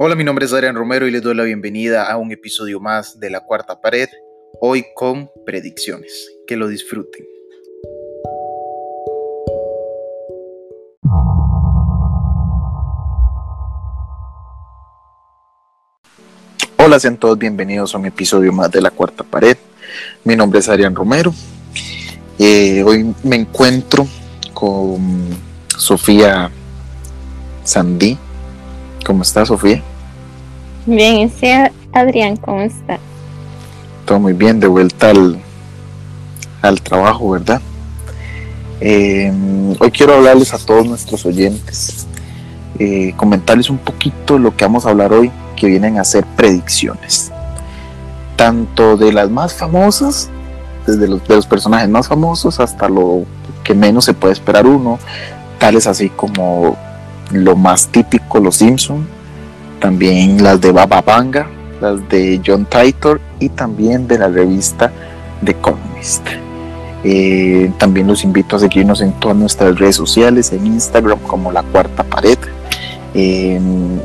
Hola, mi nombre es Adrián Romero y les doy la bienvenida a un episodio más de La Cuarta Pared, hoy con predicciones. Que lo disfruten. Hola, sean todos bienvenidos a un episodio más de La Cuarta Pared. Mi nombre es Adrián Romero. Eh, hoy me encuentro con Sofía Sandí ¿Cómo estás, Sofía? Bien, ¿y Adrián, ¿cómo estás? Todo muy bien, de vuelta al, al trabajo, ¿verdad? Eh, hoy quiero hablarles a todos nuestros oyentes, eh, comentarles un poquito lo que vamos a hablar hoy, que vienen a ser predicciones, tanto de las más famosas, desde los, de los personajes más famosos hasta lo que menos se puede esperar uno, tales así como lo más típico, los Simpson, también las de Baba Vanga, las de John Titor y también de la revista The Economist. Eh, también los invito a seguirnos en todas nuestras redes sociales, en Instagram como La Cuarta Pared, en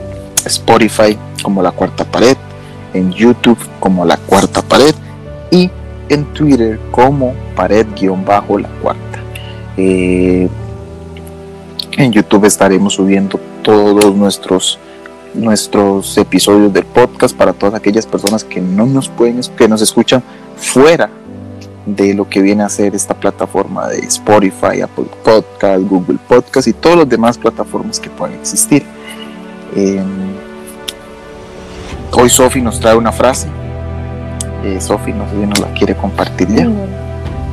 Spotify como La Cuarta Pared, en YouTube como La Cuarta Pared y en Twitter como Pared-La Cuarta. Eh, en YouTube estaremos subiendo todos nuestros nuestros episodios del podcast para todas aquellas personas que no nos pueden que nos escuchan fuera de lo que viene a ser esta plataforma de Spotify, Apple Podcast, Google Podcast y todas las demás plataformas que pueden existir. Em, hoy Sofi nos trae una frase. Eh, Sofi, no sé si nos la quiere compartir ya.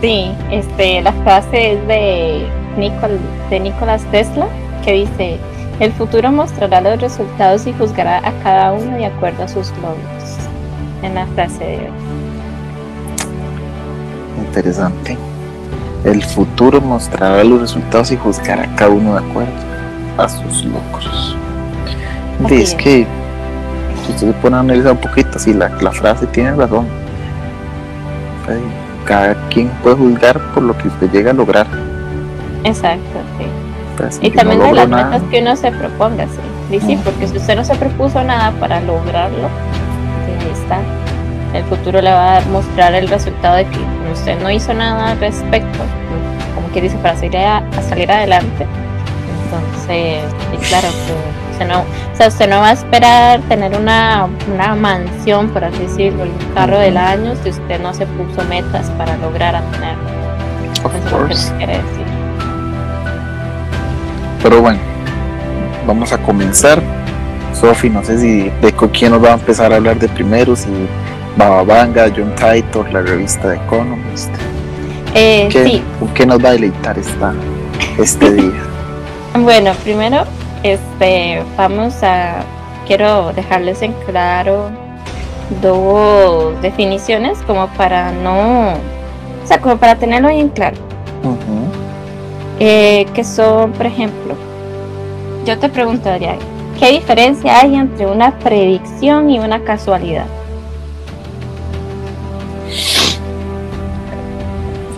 Sí, este, la frase es de de Nicolás Tesla, que dice, el futuro mostrará los resultados y juzgará a cada uno de acuerdo a sus logros. En la frase de hoy. Interesante. El futuro mostrará los resultados y juzgará a cada uno de acuerdo a sus logros. es que, si usted se pone a analizar un poquito, si la, la frase tiene razón. Cada quien puede juzgar por lo que usted llega a lograr Exacto, sí. Pues, y también de las metas que uno se proponga, sí. Y sí, porque si usted no se propuso nada para lograrlo, ahí está. El futuro le va a mostrar el resultado de que usted no hizo nada al respecto, como que dice, para salir, a, salir adelante. Entonces, y claro, que usted no, o sea, usted no va a esperar tener una, una mansión, por así decirlo, el carro del año, si usted no se puso metas para lograr a tenerlo. Eso es lo que quiere decir. Pero bueno, vamos a comenzar. Sofi, no sé si de con quién nos va a empezar a hablar de primero, si Baba Vanga, John Titor, la revista de Economist. Eh, sí. ¿Con qué nos va a deleitar esta, este día? bueno, primero, este, vamos a, quiero dejarles en claro dos definiciones como para no, o sea, como para tenerlo bien claro. Eh, que son, por ejemplo, yo te preguntaría, ¿qué diferencia hay entre una predicción y una casualidad?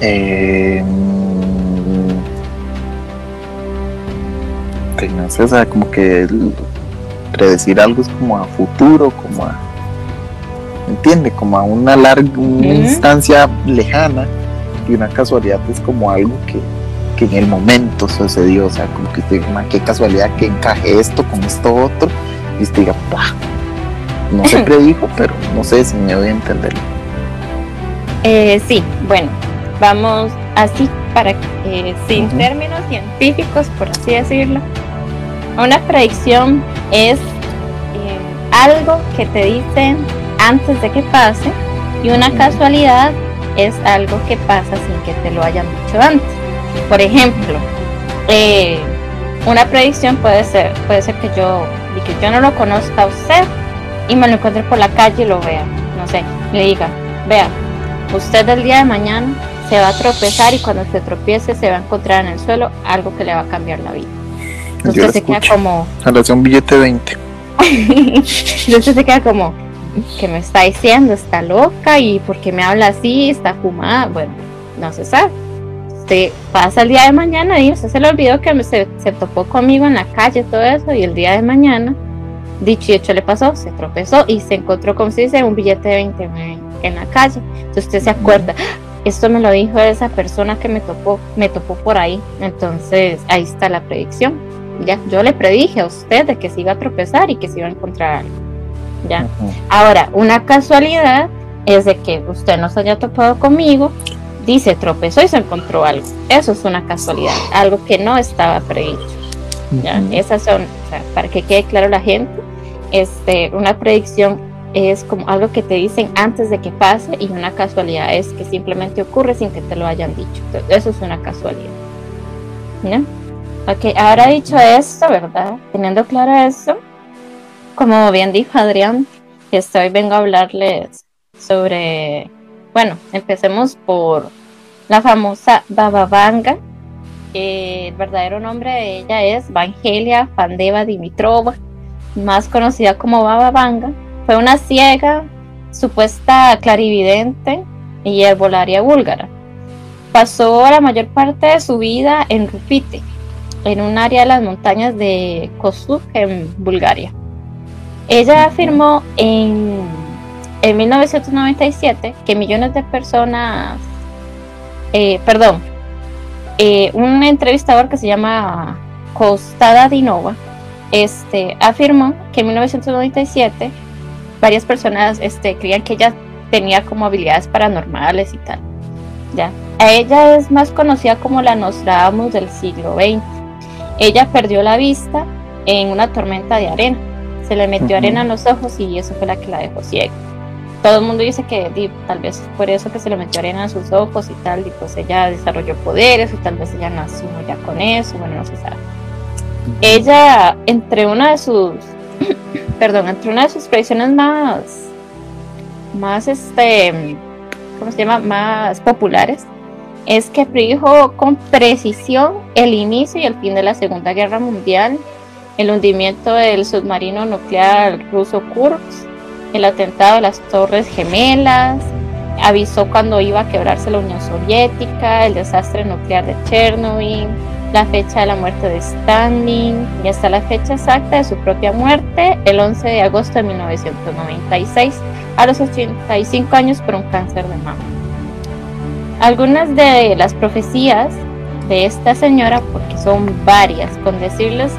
Eh, no sé, o sea, como que predecir algo es como a futuro, como a, ¿entiende? Como a una larga, una instancia lejana y una casualidad es como algo que que en el momento sucedió, o sea, como que usted qué casualidad que encaje esto con esto otro, y usted diga, no se predijo, pero no sé si me voy a entenderlo. Eh, sí, bueno, vamos así para que, sin términos científicos, por así decirlo, una predicción es eh, algo que te dicen antes de que pase y una casualidad es algo que pasa sin que te lo hayan dicho antes. Por ejemplo, eh, una predicción puede ser, puede ser que yo, que yo no lo conozca a usted y me lo encuentre por la calle y lo vea, no sé, le diga, vea, usted el día de mañana se va a tropezar y cuando se tropiece se va a encontrar en el suelo algo que le va a cambiar la vida. Entonces se queda como... A un billete 20. Entonces se queda como, ¿qué me está diciendo? ¿Está loca? ¿Y por qué me habla así? ¿Está fumada? Bueno, no se sabe pasa el día de mañana y usted se le olvidó que se, topó conmigo en la calle, todo eso, y el día de mañana dicho y hecho le pasó, se tropezó y se encontró, como se dice, un billete de 20 en la calle. Entonces usted se acuerda, esto me lo dijo esa persona que me topó, me topó por ahí. Entonces ahí está la predicción. Ya, yo le predije a usted de que se iba a tropezar y que se iba a encontrar algo. Ya. Ahora, una casualidad es de que usted no se haya topado conmigo, dice tropezó y se encontró algo. Eso es una casualidad, algo que no estaba predicho. ¿ya? Esas son, para que quede claro la gente, este, una predicción es como algo que te dicen antes de que pase y una casualidad es que simplemente ocurre sin que te lo hayan dicho. eso es una casualidad. ¿ya? Ok, ahora dicho esto, ¿verdad? Teniendo claro eso, como bien dijo Adrián, hoy vengo a hablarles sobre, bueno, empecemos por la famosa Baba Vanga. el verdadero nombre de ella es Vangelia Fandeva Dimitrova, más conocida como Baba Vanga. Fue una ciega, supuesta clarividente y herbolaria búlgara. Pasó la mayor parte de su vida en Rupite, en un área de las montañas de Kosuk en Bulgaria. Ella afirmó en, en 1997 que millones de personas, eh, perdón, eh, un entrevistador que se llama Costada Dinova, este, afirmó que en 1997 varias personas este, creían que ella tenía como habilidades paranormales y tal. ¿ya? A ella es más conocida como la Nostradamus del siglo XX. Ella perdió la vista en una tormenta de arena se le metió arena en los ojos y eso fue la que la dejó ciega. Todo el mundo dice que tal vez por eso que se le metió arena en sus ojos y tal, y pues ella desarrolló poderes o tal vez ella nació ya con eso, bueno, no se sabe. Ella, entre una de sus, perdón, entre una de sus predicciones más, más este, ¿cómo se llama? Más populares, es que predijo con precisión el inicio y el fin de la Segunda Guerra Mundial el hundimiento del submarino nuclear ruso Kursk, el atentado de las Torres Gemelas, avisó cuando iba a quebrarse la Unión Soviética, el desastre nuclear de Chernobyl, la fecha de la muerte de Stalin y hasta la fecha exacta de su propia muerte, el 11 de agosto de 1996, a los 85 años por un cáncer de mama. Algunas de las profecías de esta señora, porque son varias, con decirles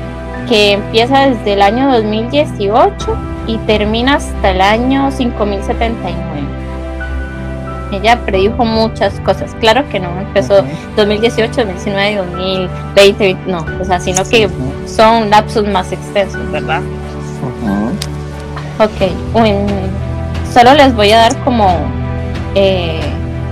que empieza desde el año 2018 y termina hasta el año 5079. Ella predijo muchas cosas, claro que no empezó 2018, 2019, 2020, no, o sea, sino que son lapsos más extensos, ¿verdad? Ok, solo les voy a dar como eh,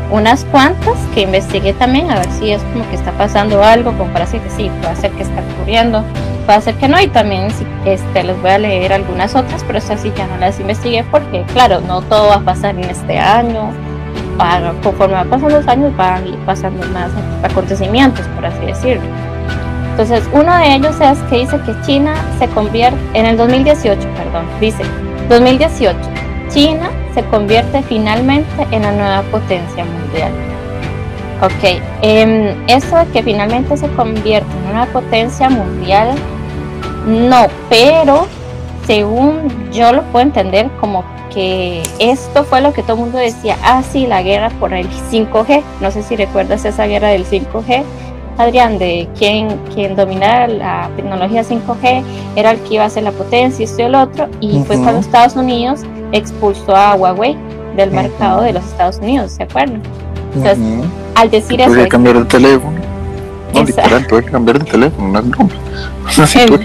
unas cuantas que investigué también, a ver si es como que está pasando algo, para decir que sí, puede ser que está ocurriendo puede ser que no y también este, les voy a leer algunas otras, pero esas sí ya no las investigué porque claro, no todo va a pasar en este año, conforme van pasando los años van pasando más acontecimientos, por así decirlo. Entonces, uno de ellos es que dice que China se convierte, en el 2018, perdón, dice, 2018, China se convierte finalmente en la nueva potencia mundial. Ok, eh, eso de que finalmente se convierte en una potencia mundial, no, pero según yo lo puedo entender como que esto fue lo que todo el mundo decía, ah, sí, la guerra por el 5G, no sé si recuerdas esa guerra del 5G, Adrián, de quien, quien dominara la tecnología 5G era el que iba a ser la potencia y esto y el otro, y fue cuando Estados Unidos expulsó a Huawei del mercado de los Estados Unidos, ¿se acuerdan? Entonces, al decir eso. Voy a cambiar de teléfono. No, literal, tuve que cambiar de teléfono, no es broma. ¿En serio?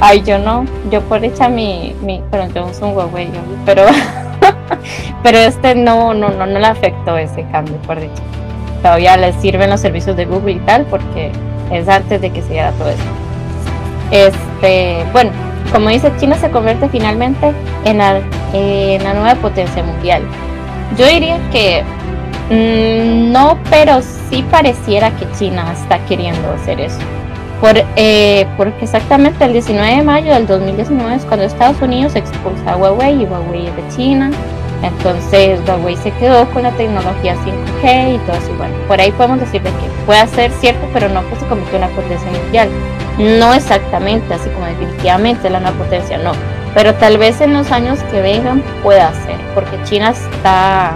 Ay, yo no, yo por hecha mi, mi pero yo uso un Huawei, pero, pero este no, no, no, no le afectó ese cambio, por dicho. Todavía le sirven los servicios de Google y tal, porque es antes de que se diera todo eso. Este, bueno, como dice, China se convierte finalmente en la, en la nueva potencia mundial. Yo diría que Mm, no, pero sí pareciera que China está queriendo hacer eso. Por, eh, porque exactamente el 19 de mayo del 2019 es cuando Estados Unidos expulsa a Huawei y Huawei es de China. Entonces Huawei se quedó con la tecnología 5G y todo eso. Bueno, por ahí podemos decir que puede ser cierto, pero no que se convirtió en una potencia mundial. No exactamente, así como definitivamente la nueva potencia, no. Pero tal vez en los años que vengan pueda ser, porque China está,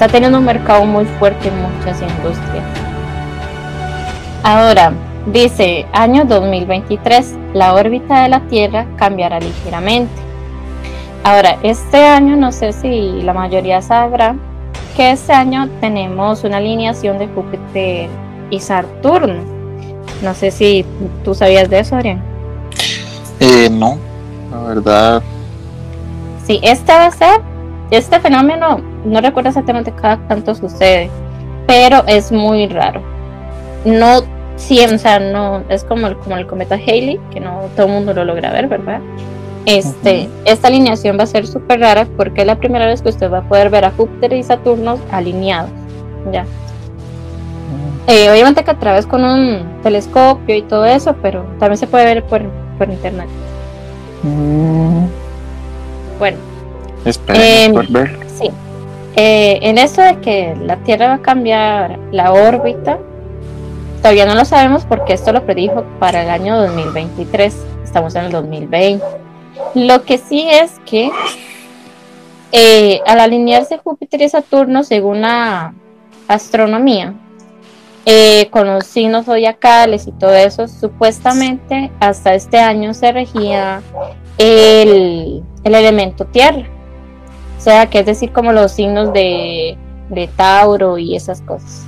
está teniendo un mercado muy fuerte en muchas industrias. Ahora, dice, año 2023, la órbita de la Tierra cambiará ligeramente. Ahora, este año, no sé si la mayoría sabrá, que este año tenemos una alineación de Júpiter y Saturno. No sé si tú sabías de eso, Adrián. Eh, no, la verdad. Sí, este va a ser, este fenómeno, no recuerdo exactamente cada cuánto sucede, pero es muy raro. No sí, o sea, no, es como el, como el cometa Halley, que no todo el mundo lo logra ver, ¿verdad? Este, Esta alineación va a ser súper rara porque es la primera vez que usted va a poder ver a Júpiter y Saturno alineados. Ya. Eh, obviamente que a través con un telescopio y todo eso, pero también se puede ver por, internet. Mm. Bueno. Esperemos por ver. Sí. Eh, en eso de que la Tierra va a cambiar la órbita, todavía no lo sabemos porque esto lo predijo para el año 2023. Estamos en el 2020. Lo que sí es que eh, al alinearse Júpiter y Saturno, según la astronomía, eh, con los signos zodiacales y todo eso, supuestamente hasta este año se regía el, elemento tierra. O sea, que es decir, como los signos de, de Tauro y esas cosas.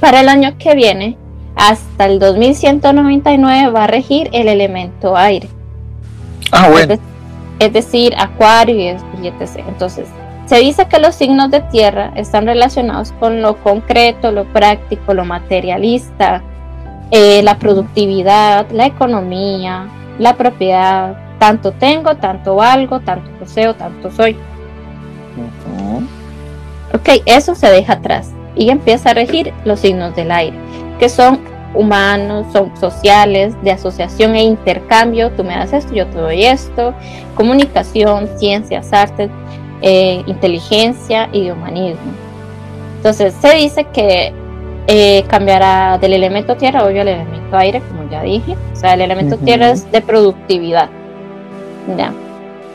Para el año que viene, hasta el 2199 va a regir el elemento aire. Ah, bueno. Es, decir, acuario y, etc. Entonces, se dice que los signos de tierra están relacionados con lo concreto, lo práctico, lo materialista, eh, la productividad, la economía, la propiedad. Tanto tengo, tanto valgo, tanto poseo, tanto soy. Ok, eso se deja atrás y empieza a regir los signos del aire que son humanos, son sociales, de asociación e intercambio, tú me das esto, yo te doy esto, comunicación, ciencias, artes, eh, inteligencia y humanismo. Entonces se dice que eh, cambiará del elemento tierra, obvio, al elemento aire, como ya dije. O sea, el elemento tierra es de productividad. ¿Ya?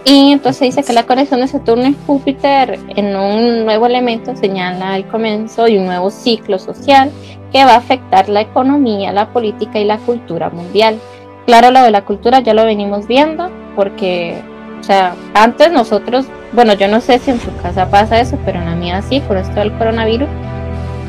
Y entonces dice que la conexión de Saturno y Júpiter en un nuevo elemento señala el comienzo de un nuevo ciclo social que va a afectar la economía, la política y la cultura mundial. Claro, lo de la cultura ya lo venimos viendo porque, o sea, antes nosotros, bueno, yo no sé si en su casa pasa eso, pero en la mía sí, con esto del coronavirus,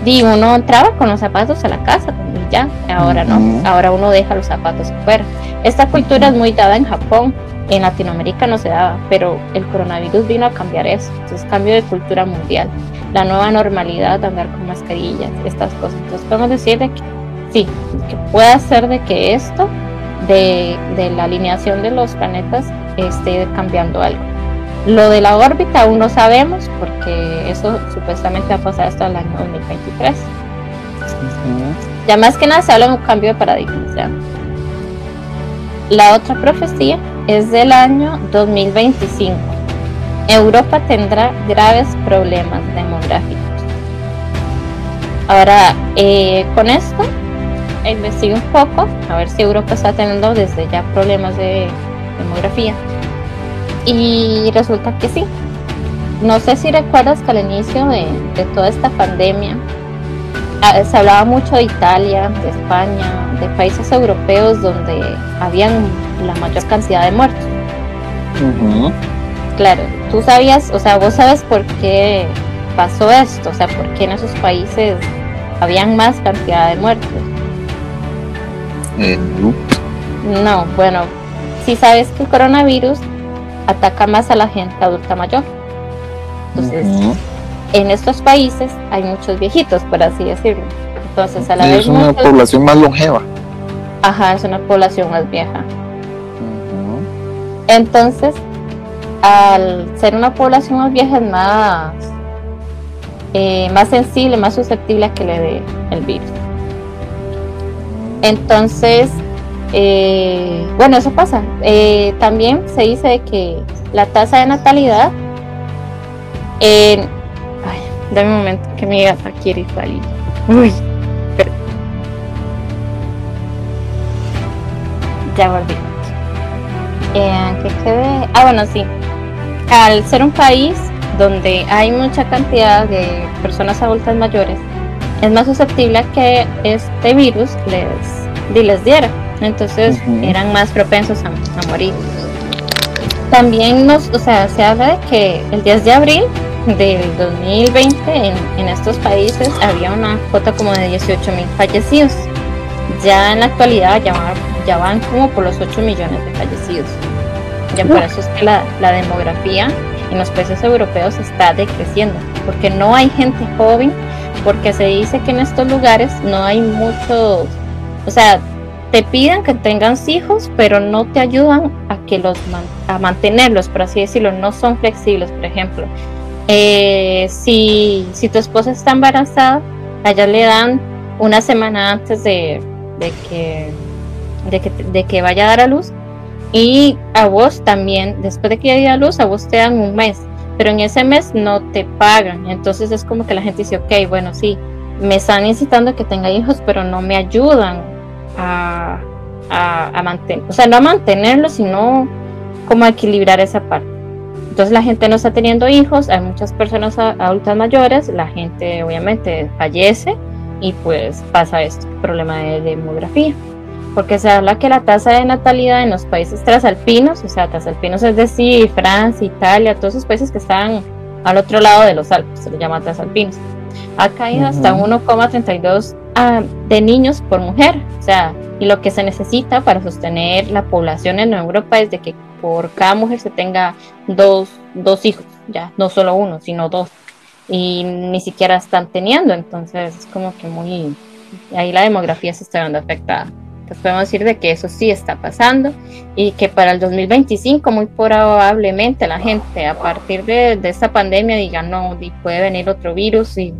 y uno entraba con los zapatos a la casa y ya, ahora no, ahora uno deja los zapatos fuera. Esta cultura es muy dada en Japón, en Latinoamérica no se daba, pero el coronavirus vino a cambiar eso. Entonces, cambio de cultura mundial, la nueva normalidad, andar con mascarillas, estas cosas. Entonces, podemos decir de que sí, que puede ser de que esto, de, la alineación de los planetas, esté cambiando algo. Lo de la órbita aún no sabemos, porque eso supuestamente va a pasar hasta el año 2023. Ya más que nada se habla de un cambio de paradigma. La otra profecía es del año 2025. Europa tendrá graves problemas demográficos. Ahora, eh, con esto, investigué un poco, a ver si Europa está teniendo desde ya problemas de demografía. Y resulta que sí. No sé si recuerdas que al inicio de, de toda esta pandemia se hablaba mucho de Italia, de España, de países europeos donde habían la mayor cantidad de muertos. Claro, tú sabías, o sea, vos sabes por qué pasó esto, o sea, por qué en esos países habían más cantidad de muertos. Eh, no. bueno, si sabes que el coronavirus ataca más a la gente adulta mayor. Entonces, en estos países hay muchos viejitos, por así decirlo. Entonces, a la es una población más longeva. Ajá, es una población más vieja. Entonces, al ser una población más vieja es más, eh, más sensible, más susceptible a que le dé el virus. Entonces, eh, bueno, eso pasa. Eh, también se dice que la tasa de natalidad, ay, dame un momento que mi gata quiere salir. Uy, Ya volví. Eh, ¿Qué quedé? Ah, bueno, sí. Al ser un país donde hay mucha cantidad de personas adultas mayores, es más susceptible a que este virus les, les diera. Entonces eran más propensos a, morir. También nos, o sea, se habla de que el 10 de abril del 2020 en, en estos países había una cuota como de 18 mil fallecidos. Ya en la actualidad ya van, ya van como por los 8 millones de fallecidos. Ya por eso es que la, la demografía en los países europeos está decreciendo, porque no hay gente joven, porque se dice que en estos lugares no hay muchos, o sea, te piden que tengas hijos, pero no te ayudan a que los a mantenerlos, por así decirlo, no son flexibles, por ejemplo. Eh, si, si tu esposa está embarazada, allá le dan una semana antes de, de, que, de, que, de que vaya a dar a luz, y a vos también, después de que haya luz, a vos te dan un mes, pero en ese mes no te pagan. Entonces es como que la gente dice, ok, bueno, sí, me están incitando que tenga hijos, pero no me ayudan a, a, mantener, o sea, no a mantenerlo, sino como a equilibrar esa parte. Entonces la gente no está teniendo hijos, hay muchas personas adultas mayores, la gente obviamente fallece y pues pasa este problema de demografía. Porque se habla que la tasa de natalidad en los países trasalpinos, o sea, trasalpinos es decir, Francia, Italia, todos esos países que están al otro lado de los Alpes, se les llama trasalpinos, ha caído hasta 1,32 ah, de niños por mujer, o sea, y lo que se necesita para sostener la población en Europa es de que por cada mujer se tenga dos, dos hijos, ya, no solo uno, sino dos, y ni siquiera están teniendo, entonces es como que muy, ahí la demografía se está viendo afectada podemos decir de que eso sí está pasando y que para el 2025 muy probablemente la gente a partir de, esta pandemia diga no, puede venir otro virus y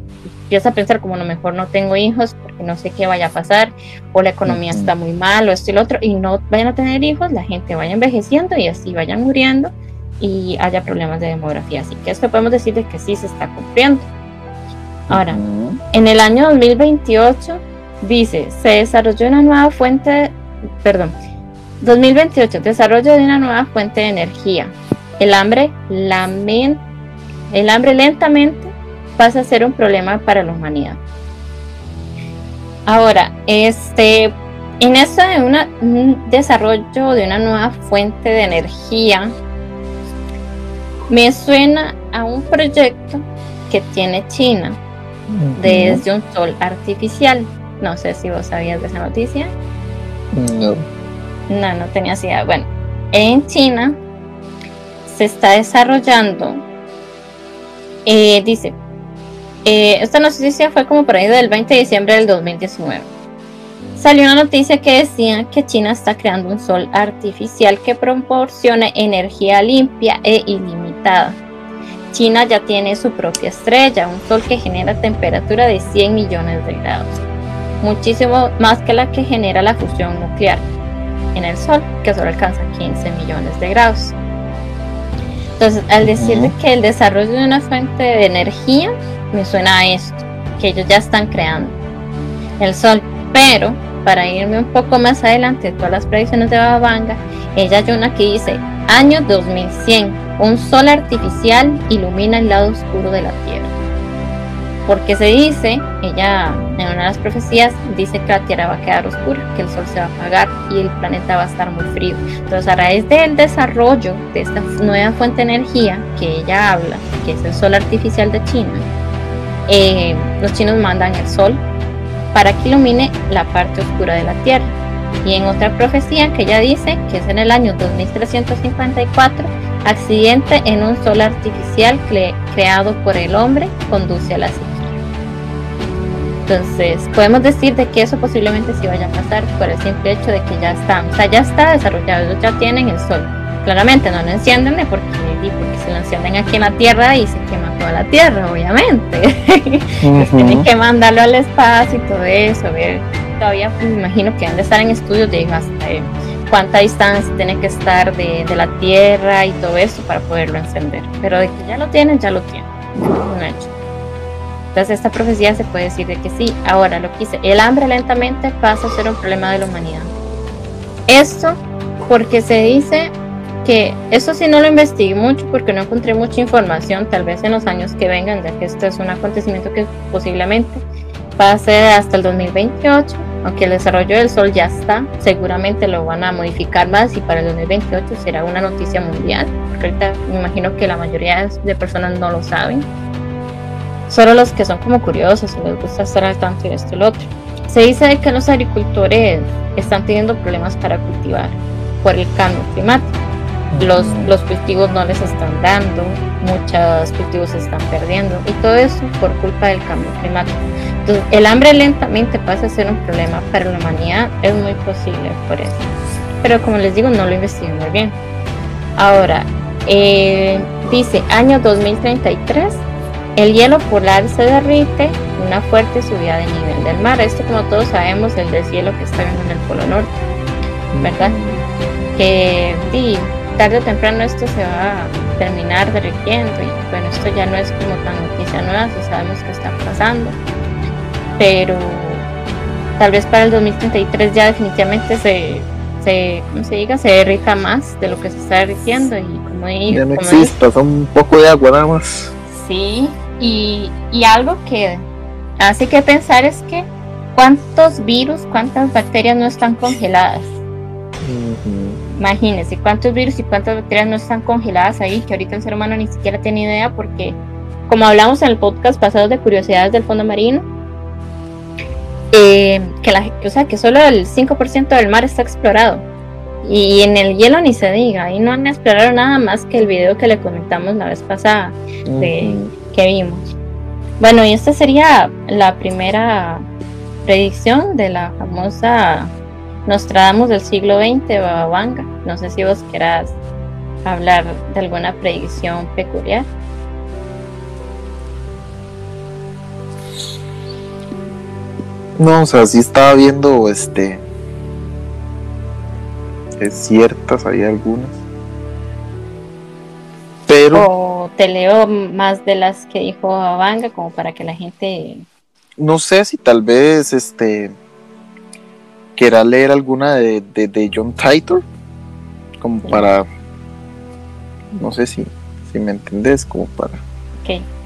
empieza a pensar como a lo mejor no tengo hijos porque no sé qué vaya a pasar o la economía está muy mal o esto y lo otro y no vayan a tener hijos, la gente vaya envejeciendo y así vayan muriendo y haya problemas de demografía. Así que esto podemos decir de que sí se está cumpliendo. Ahora, en el año 2028 Dice, se desarrolló una nueva fuente, perdón, 2028, desarrollo de una nueva fuente de energía. El hambre, el hambre lentamente pasa a ser un problema para la humanidad. Ahora, este, en esto de una, un desarrollo de una nueva fuente de energía, me suena a un proyecto que tiene China desde un sol artificial. No sé si vos sabías de esa noticia. No. No, no tenía idea. Bueno, en China se está desarrollando, eh, dice, eh, esta noticia fue como por ahí del 20 de diciembre del 2019. Salió una noticia que decía que China está creando un sol artificial que proporcione energía limpia e ilimitada. China ya tiene su propia estrella, un sol que genera temperatura de 100 millones de grados muchísimo más que la que genera la fusión nuclear en el Sol, que solo alcanza 15 millones de grados. Entonces, al decir que el desarrollo de una fuente de energía, me suena a esto, que ellos ya están creando el Sol, pero para irme un poco más adelante de todas las predicciones de Babanga, ella hay una que dice, año 2100, un sol artificial ilumina el lado oscuro de la Tierra porque se dice, ella en una de las profecías dice que la Tierra va a quedar oscura, que el Sol se va a apagar y el planeta va a estar muy frío. Entonces a raíz del desarrollo de esta nueva fuente de energía que ella habla, que es el Sol artificial de China, eh, los chinos mandan el Sol para que ilumine la parte oscura de la Tierra. Y en otra profecía que ella dice, que es en el año 2354, accidente en un sol artificial creado por el hombre conduce a la entonces, podemos decir de que eso posiblemente sí vaya a pasar por el simple hecho de que ya está, o sea, ya está desarrollado, ellos ya tienen el sol. Claramente no lo encienden porque, porque si lo encienden aquí en la Tierra y se quema toda la Tierra, obviamente. tienen que mandarlo al espacio y todo eso, ver. Todavía me imagino que han de estar en estudios de hasta cuánta distancia tiene que estar de, de, la Tierra y todo eso para poderlo encender. Pero de que ya lo tienen, ya lo tienen. Un hecho. Entonces esta profecía se puede decir de que sí. Ahora lo que dice, el hambre lentamente pasa a ser un problema de la humanidad. Esto porque se dice que eso sí no lo investigué mucho porque no encontré mucha información, tal vez en los años que vengan, ya que esto es un acontecimiento que posiblemente ser hasta el 2028, aunque el desarrollo del sol ya está, seguramente lo van a modificar más y para el 2028 será una noticia mundial, porque ahorita me imagino que la mayoría de personas no lo saben, solo los que son como curiosos y les gusta estar al tanto de esto y lo otro. Se dice que los agricultores están teniendo problemas para cultivar por el cambio climático los, los cultivos no les están dando, muchos cultivos se están perdiendo y todo eso por culpa del cambio climático. Entonces, el hambre lentamente pasa a ser un problema para la humanidad, es muy posible por eso. Pero como les digo, no lo investigué muy bien. Ahora, eh, dice año 2033, el hielo polar se derrite, una fuerte subida de nivel del mar. Esto como todos sabemos, el deshielo que está viendo en el Polo Norte, ¿verdad? Que sí, tarde o temprano esto se va a terminar derritiendo y bueno, esto ya no es como tan noticia nueva, si sabemos que está pasando, pero tal vez para el 2033 ya definitivamente se, se, ¿cómo se diga? Se derrita más de lo que se está derritiendo y como Ya no exista, son un poco de agua nada más. Sí, y, y algo que hace que pensar es que cuántos virus, cuántas bacterias no están congeladas. Imagínense cuántos virus y cuántas bacterias no están congeladas ahí, que ahorita el ser humano ni siquiera tiene idea porque, como hablamos en el podcast pasado de curiosidades del fondo marino, eh, que, la, o sea, que solo el 5% del mar está explorado. Y en el hielo ni se diga, ahí no han explorado nada más que el video que le comentamos la vez pasada de, que vimos. Bueno, y esta sería la primera predicción de la famosa Nostradamus del siglo XX, Bababanga. No sé si vos querás hablar de alguna predicción peculiar. No, o sea, sí estaba viendo este es ciertas, hay algunas. Pero te leo más de las que dijo Bababanga como para que la gente no sé si tal vez este quiera leer alguna de, de, John Titor, como para, no sé si, si me entendés, como para,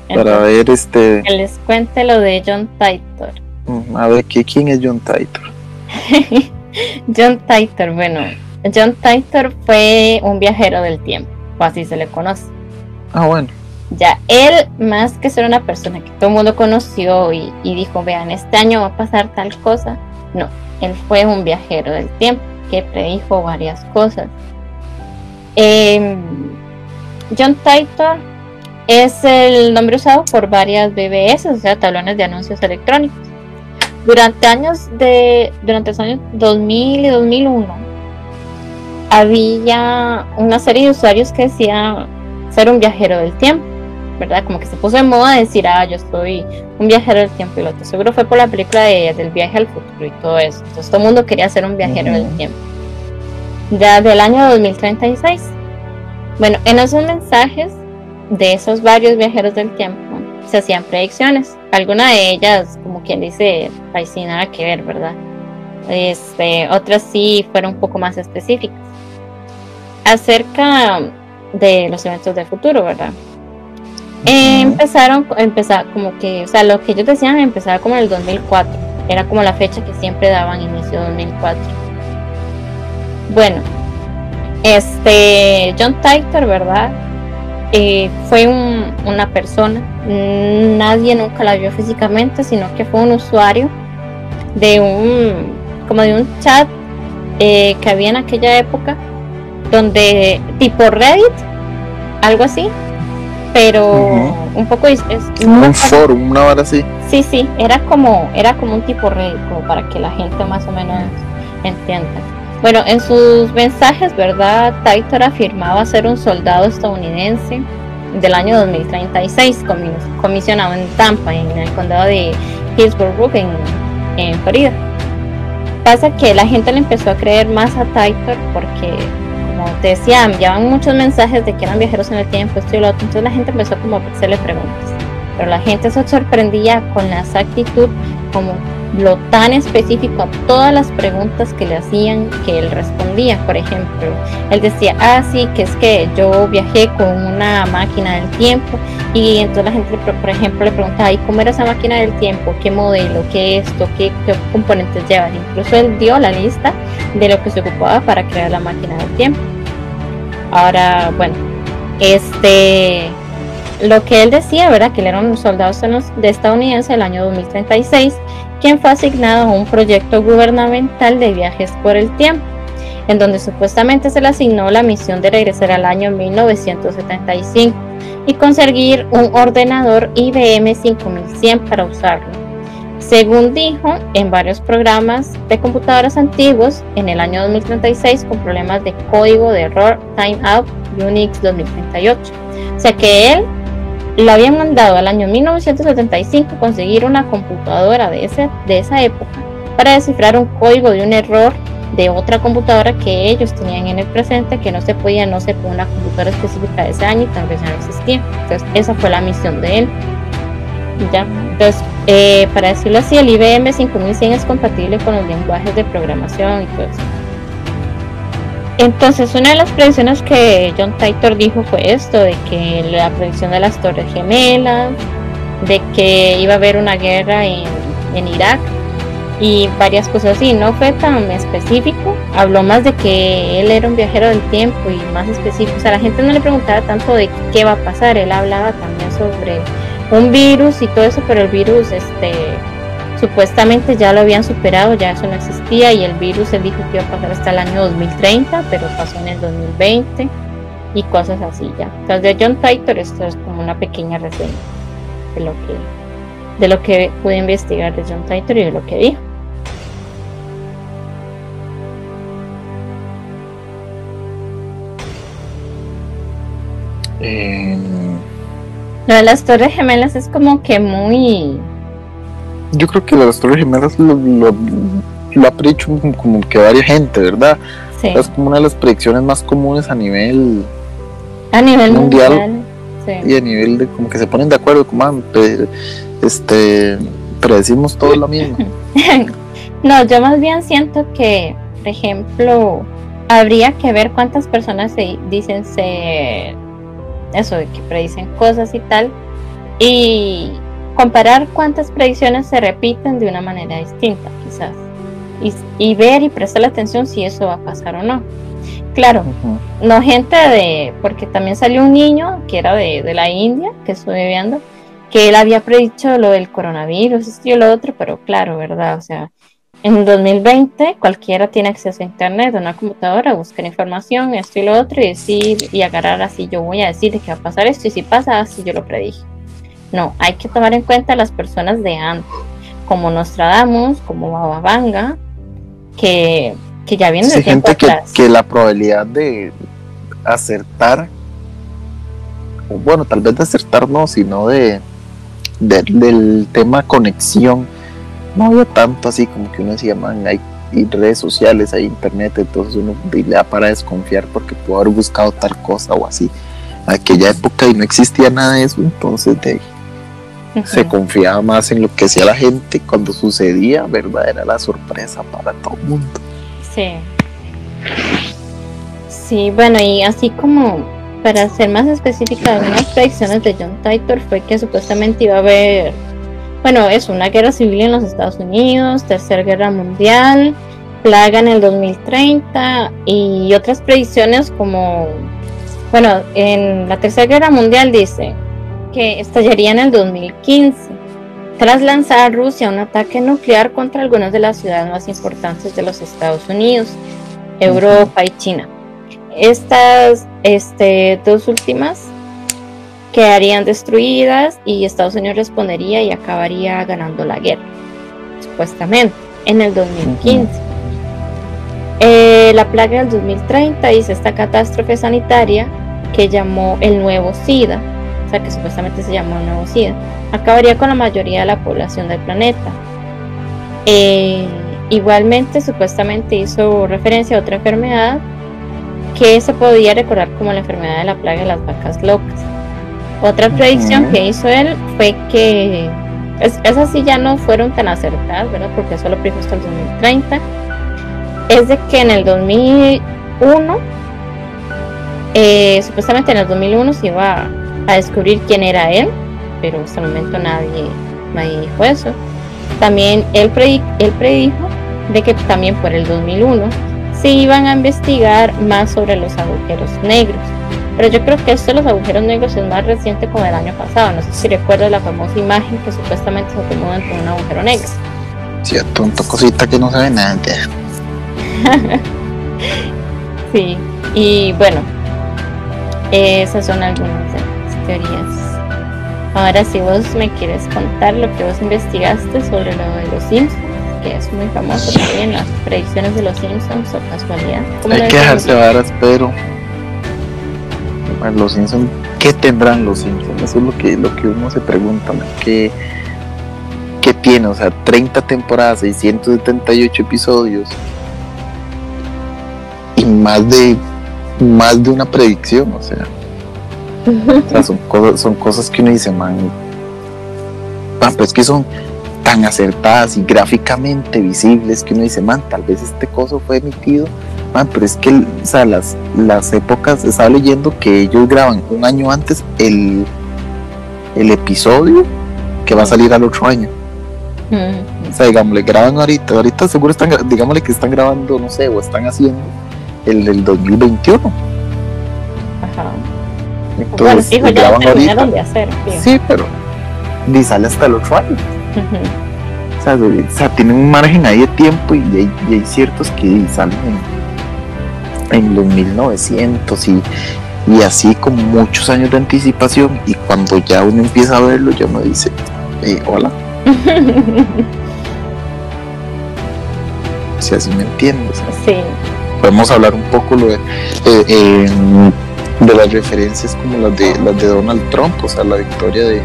para ver este... Que les cuente lo de John Titor. A ver, ¿qué, ¿quién es John Titor? John Titor, bueno, John Titor fue un viajero del tiempo, o así se le conoce. Ah, bueno. Ya, él, más que ser una persona que todo el mundo conoció y, dijo, vean, este año va a pasar tal cosa, no, él fue un viajero del tiempo que predijo varias cosas. Em, John Titor es el nombre usado por varias BBS, o sea, tablones de anuncios electrónicos. Durante años de durante los años 2000 y 2001 había una serie de usuarios que decían ser un viajero del tiempo ¿verdad? Como que se puso de moda decir, ah, yo soy un viajero del tiempo y lo seguro fue por la película de, del viaje al futuro y todo eso. Entonces todo el mundo quería ser un viajero del tiempo. Ya del año 2036. Bueno, en esos mensajes de esos varios viajeros del tiempo se hacían predicciones. Algunas de ellas, como quien dice, hay sin nada que ver, ¿verdad? Este, otras sí fueron un poco más específicas. Acerca de los eventos del futuro, ¿verdad? empezaron, empezar como que, o sea, lo que ellos decían empezaba como en el 2004. Era como la fecha que siempre daban inicio 2004. Bueno, este John Titor, ¿verdad? Eh, fue una persona, nadie nunca la vio físicamente, sino que fue un usuario de un, como de un chat eh, que había en aquella época, donde tipo Reddit, algo así, pero un poco es, un foro, una hora así. Sí, sí, era como era como un tipo red, como para que la gente más o menos entienda. Bueno, en sus mensajes, ¿verdad? Titor afirmaba ser un soldado estadounidense del año 2036, comisionado en Tampa, en el condado de Hillsborough, en, en Florida. Pasa que la gente le empezó a creer más a Titor porque te decía, enviaban muchos mensajes de que eran viajeros en el tiempo, esto y lo otro, entonces la gente empezó como a hacerle preguntas, pero la gente se sorprendía con la exactitud como lo tan específico a todas las preguntas que le hacían que él respondía. Por ejemplo, él decía, ah, sí, que es que yo viajé con una máquina del tiempo y entonces la gente, por ejemplo, le preguntaba, ¿y cómo era esa máquina del tiempo? ¿Qué modelo? ¿Qué esto? ¿Qué, qué componentes lleva? Incluso él dio la lista de lo que se ocupaba para crear la máquina del tiempo. Ahora, bueno, este lo que él decía, ¿verdad? Que él era un soldado de estadounidense del año 2036, quien fue asignado a un proyecto gubernamental de viajes por el tiempo, en donde supuestamente se le asignó la misión de regresar al año 1975 y conseguir un ordenador IBM 5100 para usarlo. Según dijo, en varios programas de computadoras antiguos en el año 2036 con problemas de código de error timeout Unix 2038. O sea que él lo habían mandado al año 1975 conseguir una computadora de, ese, de esa época para descifrar un código de un error de otra computadora que ellos tenían en el presente que no se podía, no sé, una computadora específica de ese año y tal ya no existía. Entonces, esa fue la misión de él. ¿Ya? Entonces, eh, para decirlo así, el IBM 5100 es compatible con los lenguajes de programación y todo eso. Entonces, una de las predicciones que John Titor dijo fue esto, de que la predicción de las Torres Gemelas, de que iba a haber una guerra en, en Irak y varias cosas así. No fue tan específico, habló más de que él era un viajero del tiempo y más específico. O sea, la gente no le preguntaba tanto de qué va a pasar, él hablaba también sobre un virus y todo eso, pero el virus, este Supuestamente ya lo habían superado, ya eso no existía y el virus él dijo que iba a pasar hasta el año 2030, pero pasó en el 2020 y cosas así ya. Entonces de John Titor esto es como una pequeña reseña de lo que de lo que pude investigar de John Titor y de lo que dijo. Eh... Lo de las torres gemelas es como que muy yo creo que las Torres Gemelas lo, lo, ha predicho como que varias gente, ¿verdad? Sí. Es como una de las predicciones más comunes a nivel, a nivel mundial. Y a nivel de como que se ponen de acuerdo, como ah, este, predecimos todo lo mismo. no, yo más bien siento que, por ejemplo, habría que ver cuántas personas se dicen se eso de que predicen cosas y tal y comparar cuántas predicciones se repiten de una manera distinta, quizás, y, ver y prestar atención si eso va a pasar o no. Claro, no gente de, porque también salió un niño que era de, de, la India, que estuve viendo, que él había predicho lo del coronavirus, esto y lo otro, pero claro, ¿verdad? O sea, en 2020 cualquiera tiene acceso a internet, a una computadora, buscar información, esto y lo otro, y decir y agarrar así, yo voy a decir que va a pasar esto, y si pasa, así yo lo predije. No, hay que tomar en cuenta las personas de antes, como Nostradamus, como Bababanga, que, que ya vienen de tiempo gente que, que la probabilidad de acertar, bueno, tal vez de acertar no, sino de, del tema conexión, no había tanto así como que uno decía, man, hay redes sociales, hay internet, entonces uno le da para desconfiar porque pudo haber buscado tal cosa o así. aquella época y no existía nada de eso, entonces de se confiaba más en lo que hacía la gente cuando sucedía, ¿verdad? Era la sorpresa para todo el mundo. Sí. Sí, bueno, y así como para ser más específica, algunas predicciones de John Titor fue que supuestamente iba a haber, bueno, es una guerra civil en los Estados Unidos, tercera guerra mundial, plaga en el 2030 y otras predicciones como, bueno, en la tercera guerra mundial dice, que estallaría en el 2015, tras lanzar a Rusia un ataque nuclear contra algunas de las ciudades más importantes de los Estados Unidos, Europa y China. Estas este, dos últimas quedarían destruidas y Estados Unidos respondería y acabaría ganando la guerra, supuestamente, en el 2015. Eh, la plaga del 2030 dice esta catástrofe sanitaria que llamó el nuevo SIDA, o sea que supuestamente se llamó nuevo SIDA, acabaría con la mayoría de la población del planeta. Eh, igualmente, supuestamente hizo referencia a otra enfermedad que se podía recordar como la enfermedad de la plaga de las vacas locas. Otra predicción que hizo él fue que esas sí ya no fueron tan acertadas, ¿verdad? Porque solo predijo hasta el 2030. Es de que en el 2001, eh, supuestamente en el 2001 se iba a descubrir quién era él, pero hasta el momento nadie, nadie dijo eso. También él, él predijo de que también por el 2001 se iban a investigar más sobre los agujeros negros. Pero yo creo que esto de los agujeros negros es más reciente como el año pasado. No sé si recuerdas la famosa imagen que supuestamente se tomó dentro de un agujero negro. Sí, tonto cosita que no sabe nada. sí, y bueno, esas son algunas de las teorías. Ahora, si vos me quieres contar lo que vos investigaste sobre lo de los Simpsons, que es muy famoso también, las predicciones de los Simpsons o casualidad. Hay que dejarse varas, pero los Simpsons, ¿qué tendrán los Simpsons? Eso es lo que, lo que uno se pregunta, ¿qué, ¿qué tiene? O sea, 30 temporadas, 678 episodios y más de más de una predicción, o sea, son cosas, son cosas que uno dice, man, man, pues que son tan acertadas y gráficamente visibles que uno dice, man, tal vez este coso fue emitido, man, pero es que o sea, las, las épocas, estaba leyendo que ellos graban un año antes el, el episodio que va a salir al otro año. O sea, digámosle, graban ahorita, ahorita seguro están, digámosle que están grabando, no sé, o están haciendo el del 2021. Ajá. Entonces, bueno, ya lo ahorita. De hacer, sí, pero ni sale hasta el otro año. O, sea, tienen un margen ahí de tiempo y hay, ciertos que salen en, los 1900 y, y así con muchos años de anticipación y cuando ya uno empieza a verlo ya uno dice, eh, hola. si así me entiendes. Sí podemos hablar un poco de, eh, de las referencias como las de las de Donald Trump, o sea, la victoria de,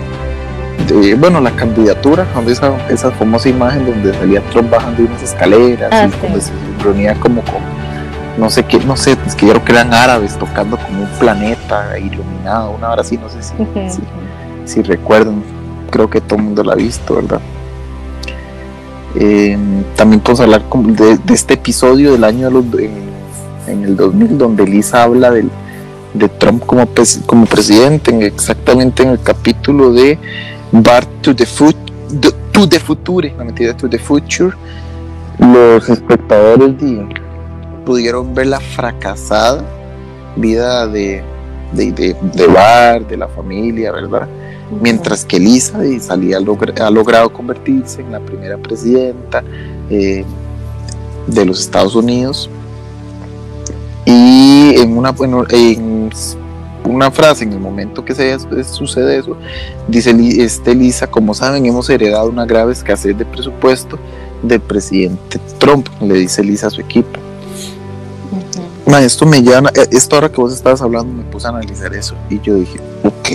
bueno, la candidatura, donde esa, esa famosa imagen donde salía Trump bajando unas escaleras ah, y donde se reunía como con, no sé qué, no sé, es que yo creo que eran árabes tocando como un planeta iluminado, una hora así, no sé si, si, recuerdan, creo que todo el mundo la ha visto, ¿verdad? Eh, también podemos hablar de, de, este episodio del año de los, en el 2000, donde Lisa habla del, de Trump como, como presidente, exactamente en el capítulo de Bar to the, Foot, to the Future, la mentira, to the Future, los espectadores pudieron ver la fracasada vida de, de, de, de Bart, de la familia, ¿verdad? Mientras que Lisa salía, ha logrado convertirse en la primera presidenta eh, de los Estados Unidos. Y en una, bueno, en una frase, en el momento que se sucede eso, dice este Lisa, como saben, hemos heredado una grave escasez de presupuesto del presidente Trump, le dice Lisa a su equipo. esto me llama, eh, esto ahora que vos estabas hablando me puse a analizar eso y yo dije, ok,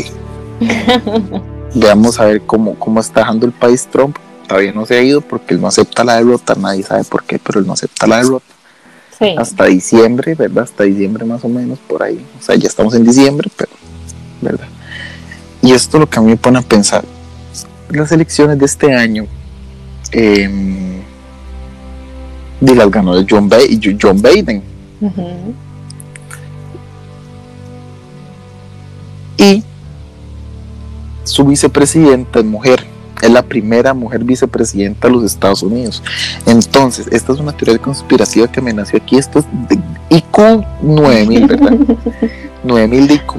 veamos a ver cómo, cómo está dejando el país Trump. Todavía no se ha ido porque él no acepta la derrota, nadie sabe por qué, pero él no acepta la derrota hasta diciembre, ¿verdad? Hasta diciembre más o menos por ahí. O sea, ya estamos en diciembre, pero, ¿verdad? Y esto lo que a mí me pone a pensar, las elecciones de este año, eh, las ganó John, John Biden. Y su vicepresidenta es mujer es la primera mujer vicepresidenta de los Estados Unidos. Entonces, esta es una teoría conspirativa que me nació aquí. Esto es de IQ 9000, ¿verdad? 9000 de IQ.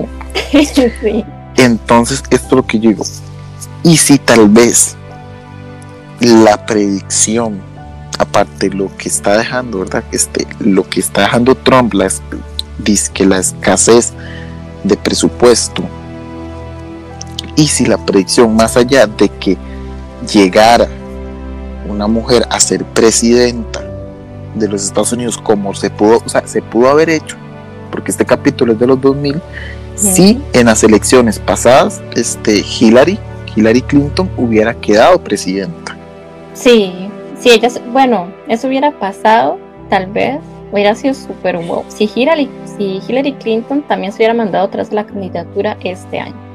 Sí. Entonces, esto es lo que yo digo. Y si tal vez la predicción, aparte de lo que está dejando, ¿verdad? Este, lo que está dejando Trump, la, dice que la escasez de presupuesto y si la predicción, más allá de que llegara una mujer a ser presidenta de los Estados Unidos como se pudo, o sea, se pudo haber hecho, porque este capítulo es de los 2000, si en las elecciones pasadas este, Hillary, Hillary Clinton hubiera quedado presidenta. Sí, si ella, bueno, eso hubiera pasado, tal vez hubiera sido súper wow. Si Hillary, si Hillary Clinton también se hubiera mandado tras la candidatura este año.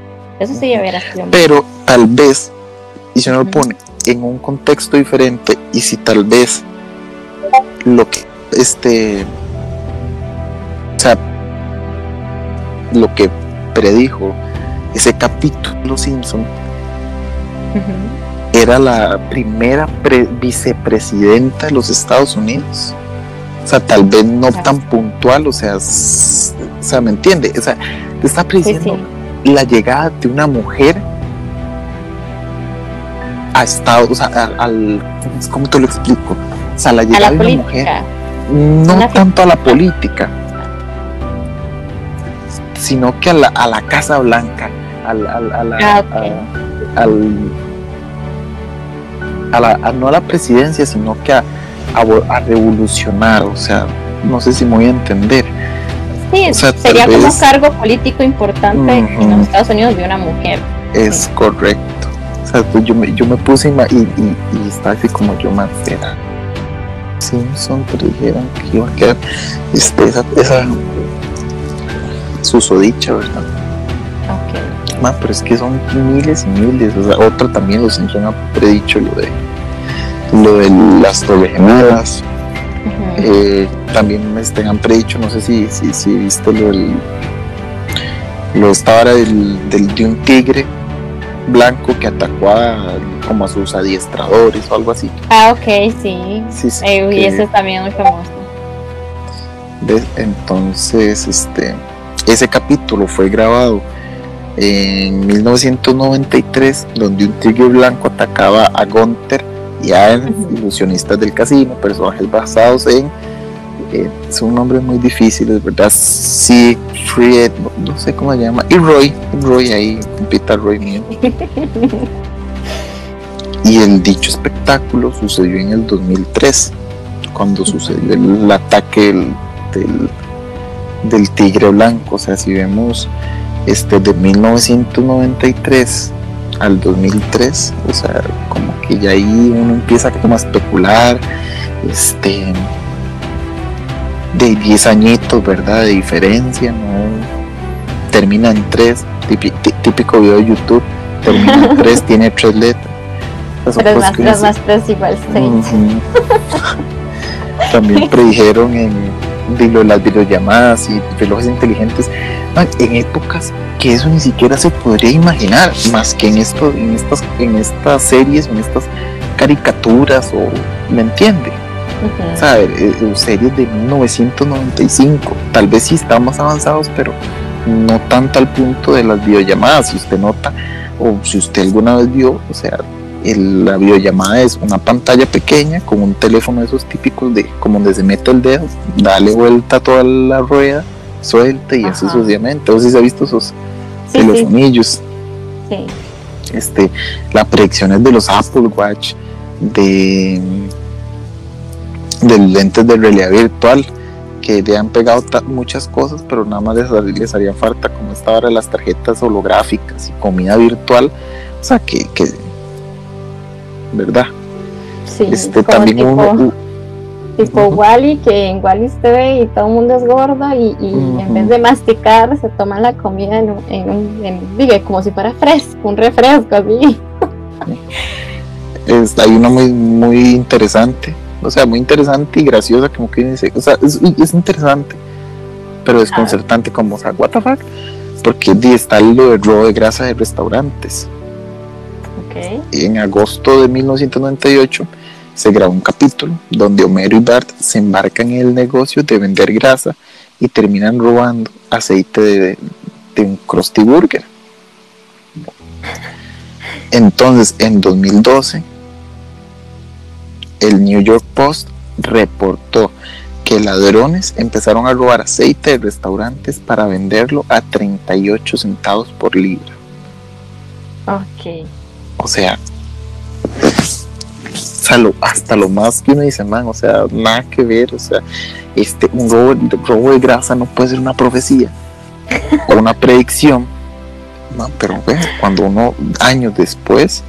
Eso sí hubiera sido. Pero tal vez Y si uno lo pone en un contexto diferente y si tal vez lo que este o sea lo que predijo ese capítulo Simpson era la primera vicepresidenta de los Estados Unidos. O sea, tal vez no tan puntual, o sea, o sea, ¿me entiende? O sea, te está prediciendo la llegada de una mujer a Estados, o sea, al, ¿cómo te lo explico? O sea, la llegada de una mujer, no tanto a la política, sino que a la, a la Casa Blanca, al, al, a la, ah, al, a la, no a la presidencia, sino que a, a, revolucionar, o sea, no sé si me voy a entender. Sí, sería como un cargo político importante en los Estados Unidos de una mujer. Es correcto. O sea, pues yo, me, yo me puse y, y, y, está así como yo más era. Simpson dijeron que iba a quedar este, esa, esa susodicha, ¿verdad? Ok. pero es que son miles y miles. O sea, otra también los Simpson ha predicho lo de lo de las torres gemelas. Eh, también me han predicho, no sé si, si, si viste lo del. Lo estaba del, del, de un tigre blanco que atacó a, como a sus adiestradores o algo así. Ah, ok, sí. sí, eh, y ese también muy famoso. Entonces, este, ese capítulo fue grabado en 1993, donde un tigre blanco atacaba a Gunther y a ilusionistas del casino, personajes basados en eh, son nombres muy difíciles, ¿verdad? Siegfried, no, no, sé cómo se llama, y Roy, Roy ahí, Peter Roy mío. y el dicho espectáculo sucedió en el 2003, cuando sucedió el, ataque del, del, tigre blanco, o sea, si vemos este de 1993 al 2003, o sea, como que ya ahí uno empieza como a especular, este, de 10 añitos, ¿verdad? De diferencia, ¿no? Termina en 3, típico video de YouTube, termina en 3, tiene 3 letras. Pero más, los más tres igual También predijeron en las videollamadas y relojes inteligentes en épocas que eso ni siquiera se podría imaginar, más que en esto, en estas, en estas series, en estas caricaturas, o ¿me entiende? sea, eh, eh, series de 1995, tal vez sí estaban más avanzados, pero no tanto al punto de las videollamadas, si usted nota, o si usted alguna vez vio, o sea, la videollamada es una pantalla pequeña con un teléfono de esos típicos de como donde se mete el dedo, dale vuelta a toda la rueda, suelta y así sucesivamente. ¿O si se ha visto esos teléfonos? Sí. Este, las predicciones de los Apple Watch, de de lentes de realidad virtual que le han pegado muchas cosas, pero nada más les, les haría falta como esta hora las tarjetas holográficas y comida virtual, o sea que, que ¿verdad? Sí, este, también tipo, tipo Wally, que en Wally usted ve y todo el mundo es gordo y, en vez de masticar se toma la comida en, en, diga, como si fuera fresco, un refresco así. hay una muy, muy interesante o sea, muy interesante y graciosa, como que dice, o sea, es, interesante, pero desconcertante como, o sea, what the fuck, porque está lo de robo de grasa de restaurantes. Okay. Y en agosto de 1998 se grabó un capítulo donde Homero y Bart se embarcan en el negocio de vender grasa y terminan robando aceite de, de un Krusty Burger. Entonces, en 2012, el New York Post reportó que ladrones empezaron a robar aceite de restaurantes para venderlo a 38 centavos por libra. Ok. O sea, hasta lo, más que uno dice, man, o sea, nada que ver, o sea, este, un robo, de grasa no puede ser una profecía o una predicción, pero cuando uno, años después,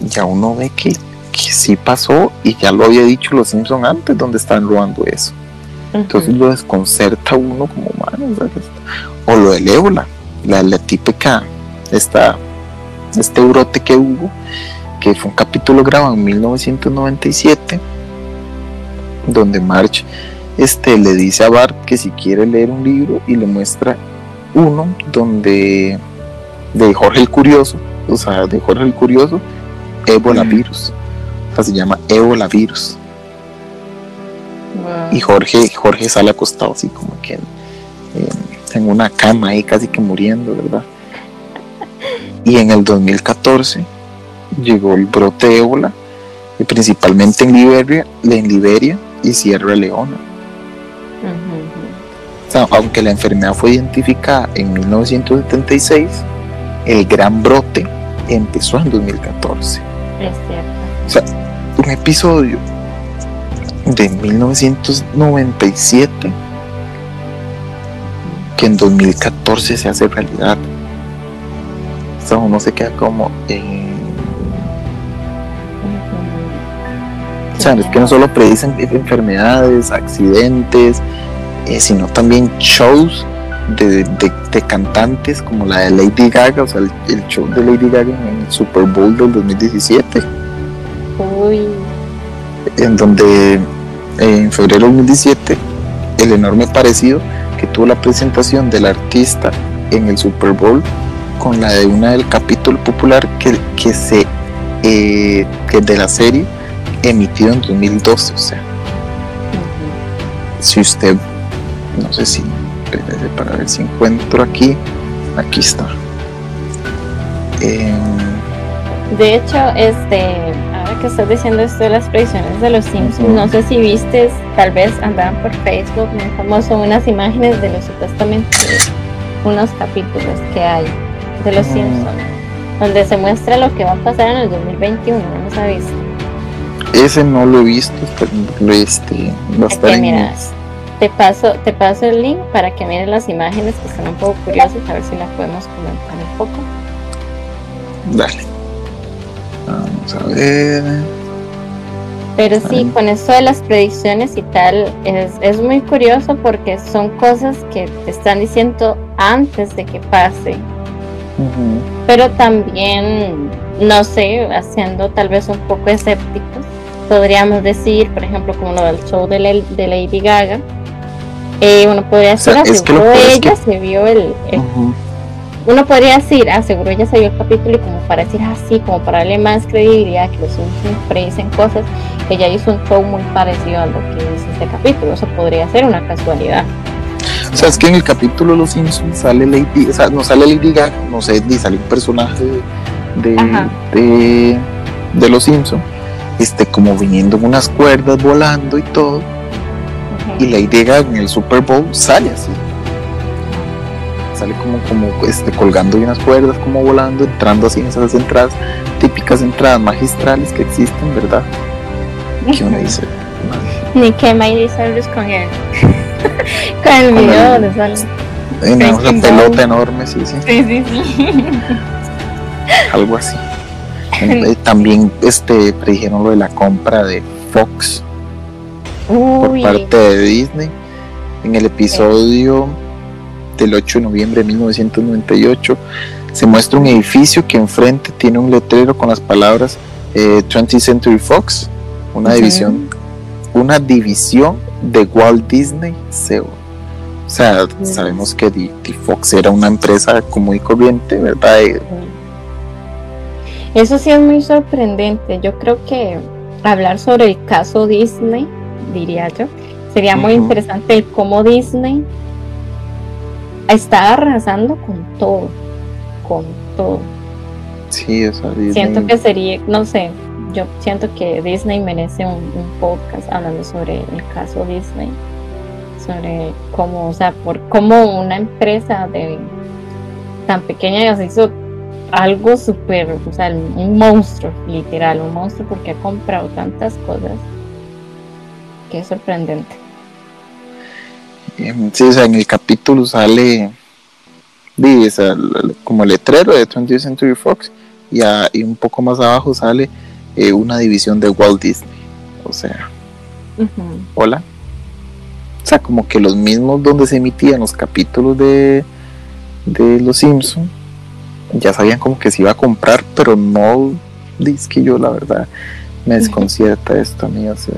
ya uno ve que que sí pasó y ya lo había dicho los Simpson antes donde están robando eso. Entonces lo desconcerta uno como humano. O lo del ébola, la, la típica, esta, este brote que hubo, que fue un capítulo grabado en 1997, donde March este, le dice a Bart que si quiere leer un libro y le muestra uno donde de Jorge el Curioso, o sea, de Jorge el Curioso, Ebola Virus. O sea, se llama Ebola Virus. Y Jorge, Jorge sale acostado así como que en, una cama ahí casi que muriendo, ¿verdad? Y en el 2014 llegó el brote de ébola, y principalmente en Liberia, en Liberia y Sierra Leona. aunque la enfermedad fue identificada en 1976, el gran brote empezó en 2014. Es cierto. O sea, un episodio de 1997 que en 2014 se hace realidad. Uno se queda como en... O sea, es que no solo predicen enfermedades, accidentes, eh, sino también shows de, cantantes como la de Lady Gaga, o sea, el, el, show de Lady Gaga en el Super Bowl del 2017. Uy. En donde en febrero del 2017 el enorme parecido que tuvo la presentación del artista en el Super Bowl con la de una del capítulo popular que, que se eh, que de la serie emitido en 2012 o sea. Si usted no sé si para ver si encuentro aquí aquí está. De hecho este que estás diciendo esto de las predicciones de los Simpsons, no sé si viste, tal vez andaban por Facebook, muy famoso, unas imágenes de los supuestamente unos capítulos que hay de los Simpsons, donde se muestra lo que va a pasar en el 2021, ¿no los ha visto? Ese no lo he visto, pero este, va a estar te paso, te paso el link para que miren las imágenes que son un poco curiosas, a ver si las podemos comentar un poco. Dale. Vamos a ver. Pero sí, con eso de las predicciones y tal, es, muy curioso porque son cosas que te están diciendo antes de que pase. Pero también, no sé, haciendo tal vez un poco escépticos, podríamos decir, por ejemplo, como lo del show de, Lady Gaga, eh, uno podría decir, ella se vio el, uno podría decir, ah, seguro ya se vio el capítulo y como para decir así, como para darle más credibilidad, que los Simpsons predicen cosas, ya hizo un show muy parecido a lo que es este capítulo. Eso podría ser una casualidad. O sea, es que en el capítulo de Los Simpsons sale Lady, o sea, no sale Lady Gaga, no sé, ni sale un personaje de, de, Los Simpsons, este, como viniendo en unas cuerdas, volando y todo. Y Lady Gaga en el Super Bowl sale así sale como, como este, colgando de unas cuerdas, como volando, entrando así en esas entradas, típicas entradas magistrales que existen, ¿verdad? ¿Qué uno dice? Ni que Miley Cyrus con el, con el video de sale. Una pelota enorme, sí, sí. Sí, sí, sí. Algo así. Eh, también este predijeron lo de la compra de Fox por parte de Disney. En el episodio del 8 de noviembre de 1998, se muestra un edificio que enfrente tiene un letrero con las palabras 20th eh, Century Fox, una división, una división de Walt Disney SEO. O sea, sabemos que Fox era una empresa común y corriente, ¿verdad? Eso sí es muy sorprendente. Yo creo que hablar sobre el caso Disney, diría yo, sería muy interesante el cómo Disney está arrasando con todo, con todo. Sí, eso Siento que sería, no sé, yo siento que Disney merece un, podcast hablando sobre el caso Disney, sobre cómo, o sea, por cómo una empresa de tan pequeña se hizo algo súper, o sea, un monstruo, literal, un monstruo porque ha comprado tantas cosas es sorprendente. Sí, o sea, en el capítulo sale como letrero de 20th Century Fox y, y un poco más abajo sale eh, una división de Walt Disney. O sea, hola. O sea, como que los mismos donde se emitían los capítulos de, de Los Simpsons ya sabían como que se iba a comprar, pero no dice que yo la verdad me desconcierta esto a mí, o sea.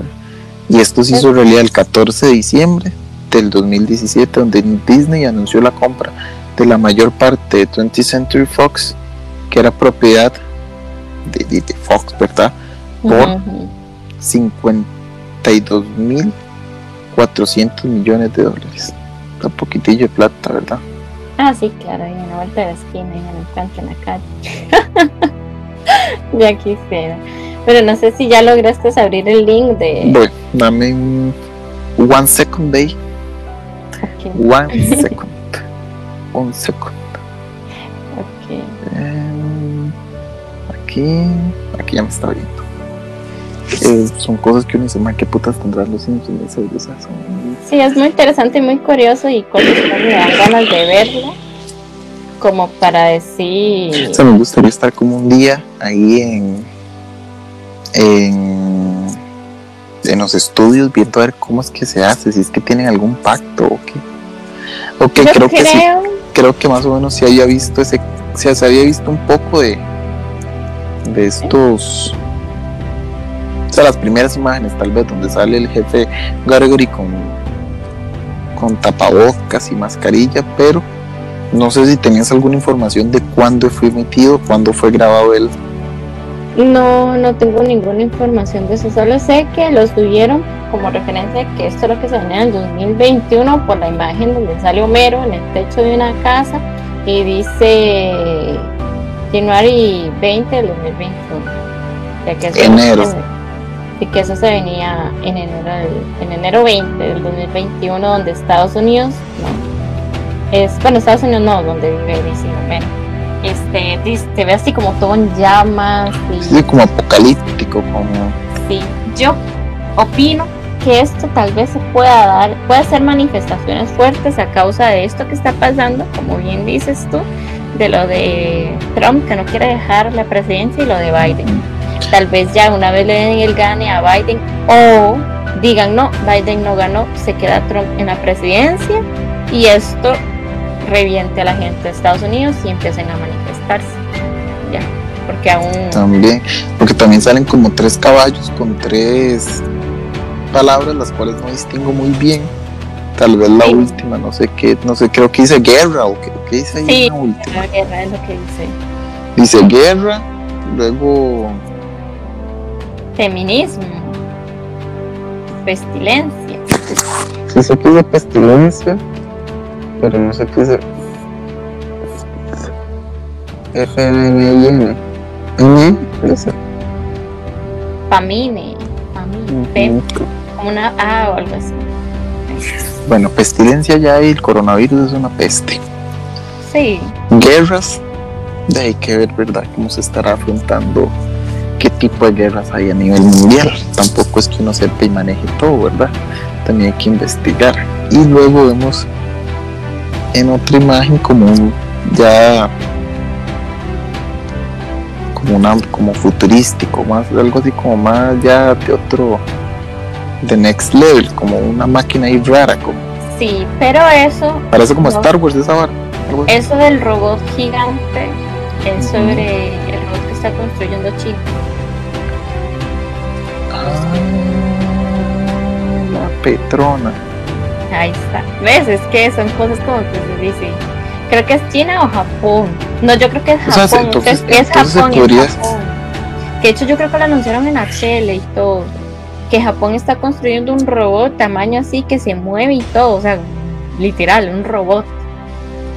Y esto se hizo realidad el 14 de diciembre del 2017, donde Disney anunció la compra de la mayor parte de 20th Century Fox, que era propiedad de, de Fox, ¿verdad? Por 52.400 millones de dólares. Un poquitillo de plata, ¿verdad? Ah, sí, claro, y en la vuelta de la esquina, y en el canto en la calle. ya quisiera. Pero no sé si ya lograste abrir el link de. Bueno, dame un one second day. One second. un second. Ok. Em, aquí. Aquí ya me está viendo. Eh, son cosas que uno dice, ¿qué putas tendrán los Simpsons? Sí, es muy interesante y muy curioso y con me dan ganas de verlo. Como para decir. O sea, me gustaría estar como un día ahí en. en. en los estudios viendo a ver cómo es que se hace, si es que tienen algún pacto o qué. Ok, creo, que sí. Creo que más o menos sí había visto ese. se había visto un poco de. De estos o sea, las primeras imágenes tal vez donde sale el jefe Gregory con, con tapabocas y mascarilla, pero no sé si tenías alguna información de cuándo fue emitido, cuándo fue grabado él. No, no tengo ninguna información de eso, solo sé que lo subieron como referencia que esto es lo que se venía en el 2021 por la imagen donde sale Homero en el techo de una casa y dice January 20 del 2021. Ya que enero y que eso se venía en enero, en enero 20 del 2021, donde Estados Unidos, no, es, bueno, Estados Unidos no, donde vive DC este, se ve así como todo en llamas. Y, sí, como apocalíptico, como... Sí, yo opino que esto tal vez se pueda dar, puede ser manifestaciones fuertes a causa de esto que está pasando, como bien dices tú, de lo de Trump que no quiere dejar la presidencia y lo de Biden tal vez ya una vez le den el gane a Biden o digan no, Biden no ganó, se queda Trump en la presidencia y esto reviente a la gente de Estados Unidos y empiecen a manifestarse. Ya, porque aún... También, porque también salen como tres caballos con tres palabras, las cuales no distingo muy bien. Tal vez la última, no sé qué, no sé, creo que dice guerra o qué, dice ahí sí, la última. guerra es lo que dice. Dice guerra, luego Feminismo. Pestilencia. Sí sé que pestilencia, pero no sé qué es F N N N Famine. Famine. Como una A o algo así. Bueno, pestilencia ya y el coronavirus es una peste. Sí. Guerras, de hay que ver, ¿verdad?, cómo se estará afrontando qué tipo de guerras hay a nivel mundial. Tampoco es que uno sepa y maneje todo, ¿verdad? También hay que investigar. Y luego vemos en otra imagen como un ya como una como futurístico, más algo así como más ya de otro de next level, como una máquina ahí rara como Sí, pero eso parece como Star Wars esa. Eso del robot gigante es sobre el robot que está construyendo China. la Petrona. Ahí está. ¿Ves? Es que son cosas como que se dice. Creo que es China o Japón. No, yo creo que es Japón. entonces, es Japón, Que de hecho yo creo que lo anunciaron en HL y todo. Que Japón está construyendo un robot tamaño así que se mueve y todo. O sea, literal, un robot.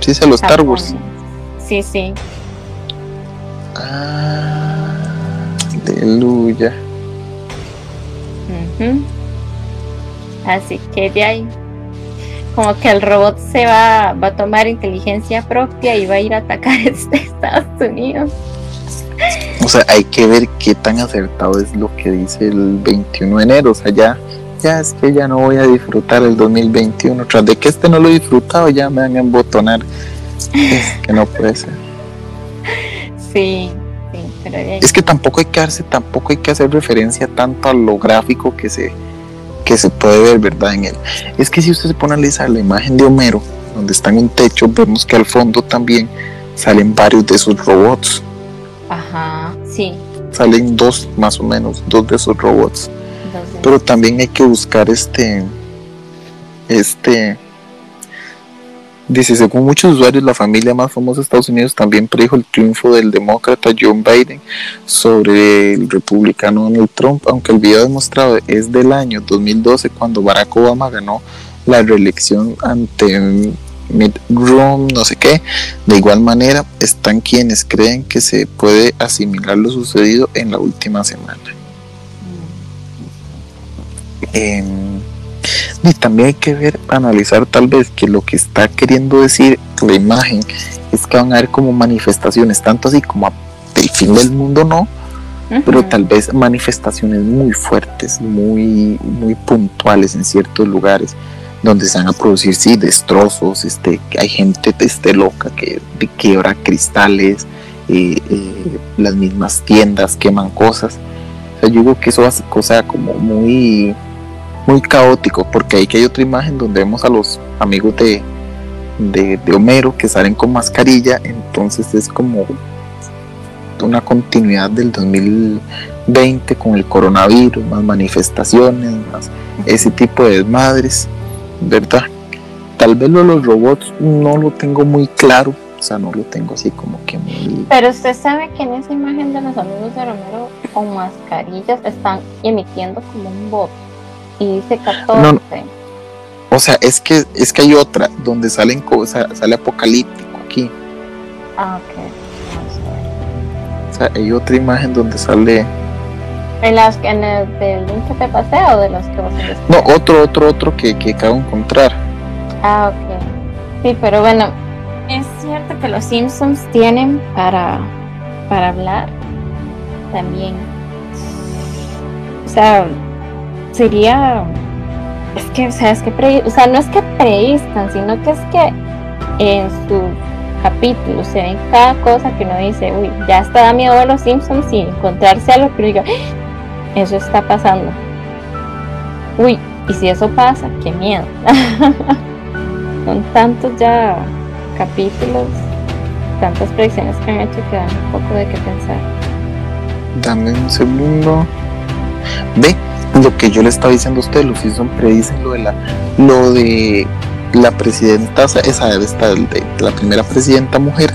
Sí, se los Star Wars. Sí, sí. Ah, aleluya. Así que de ahí, como que el robot se va, va a tomar inteligencia propia y va a ir a atacar este Estados Unidos. O sea, hay que ver qué tan acertado es lo que dice el 21 de enero. O sea, ya, ya es que ya no voy a disfrutar el 2021. Tras de que este no lo he disfrutado, ya me van a embotonar. Es que no puede ser. Sí, es que tampoco hay que darse, tampoco hay que hacer referencia tanto a lo gráfico que se, que se puede ver, ¿verdad? En él. Es que si usted se pone a analizar la imagen de Homero, donde está en un techo, vemos que al fondo también salen varios de esos robots. Ajá, sí. salen dos más o menos, dos de esos robots. Pero también hay que buscar este, este, dice, según muchos usuarios, la familia más famosa de Estados Unidos también predijo el triunfo del demócrata John Biden sobre el republicano Donald Trump, aunque el video demostrado es del año 2012 cuando Barack Obama ganó la reelección ante Romney, no sé qué. De igual manera, están quienes creen que se puede asimilar lo sucedido en la última semana. Em, y también hay que ver, analizar tal vez que lo que está queriendo decir la imagen es que van a haber como manifestaciones, tanto así como del fin del mundo no, pero tal vez manifestaciones muy fuertes, muy, muy puntuales en ciertos lugares donde se van a producir sí destrozos, este, hay gente este, loca que quiebra cristales, eh, eh, las mismas tiendas queman cosas. O sea, yo digo que eso hace cosa como muy muy caótico, porque ahí que hay otra imagen donde vemos a los amigos de, de, Homero que salen con mascarilla, entonces es como una continuidad del 2020 con el coronavirus, más manifestaciones, más ese tipo de desmadres. ¿Verdad? Tal vez lo de los robots no lo tengo muy claro, o sea, no lo tengo así como que muy... Pero usted sabe que en esa imagen de los amigos de Romero con mascarillas están emitiendo como un bot y dice 14. O sea, es que es que hay otra donde salen cosas, sale apocalíptico aquí. Ah, ok. O sea, hay otra imagen donde sale ¿En las en el del link que te pasé o de los que vas a No, otro, otro, otro que, que acabo de encontrar. Ah, ok. Sí, pero bueno, es cierto que los Simpsons tienen para, para hablar también. O sea, sería. Es que, o sea, es que o sea, no es que prediscan, sino que es que en sus capítulos se ven cada cosa que uno dice, uy, ya está da miedo a los Simpsons y encontrarse algo que uno diga, eso está pasando. Uy, y si eso pasa, qué miedo. Son tantos ya capítulos, tantas predicciones que han hecho que dan un poco de qué pensar. Dame un segundo. Ve, lo que yo le estaba diciendo a usted, los Simpson predicen lo de la, lo de la presidenta, esa debe estar la primera presidenta mujer,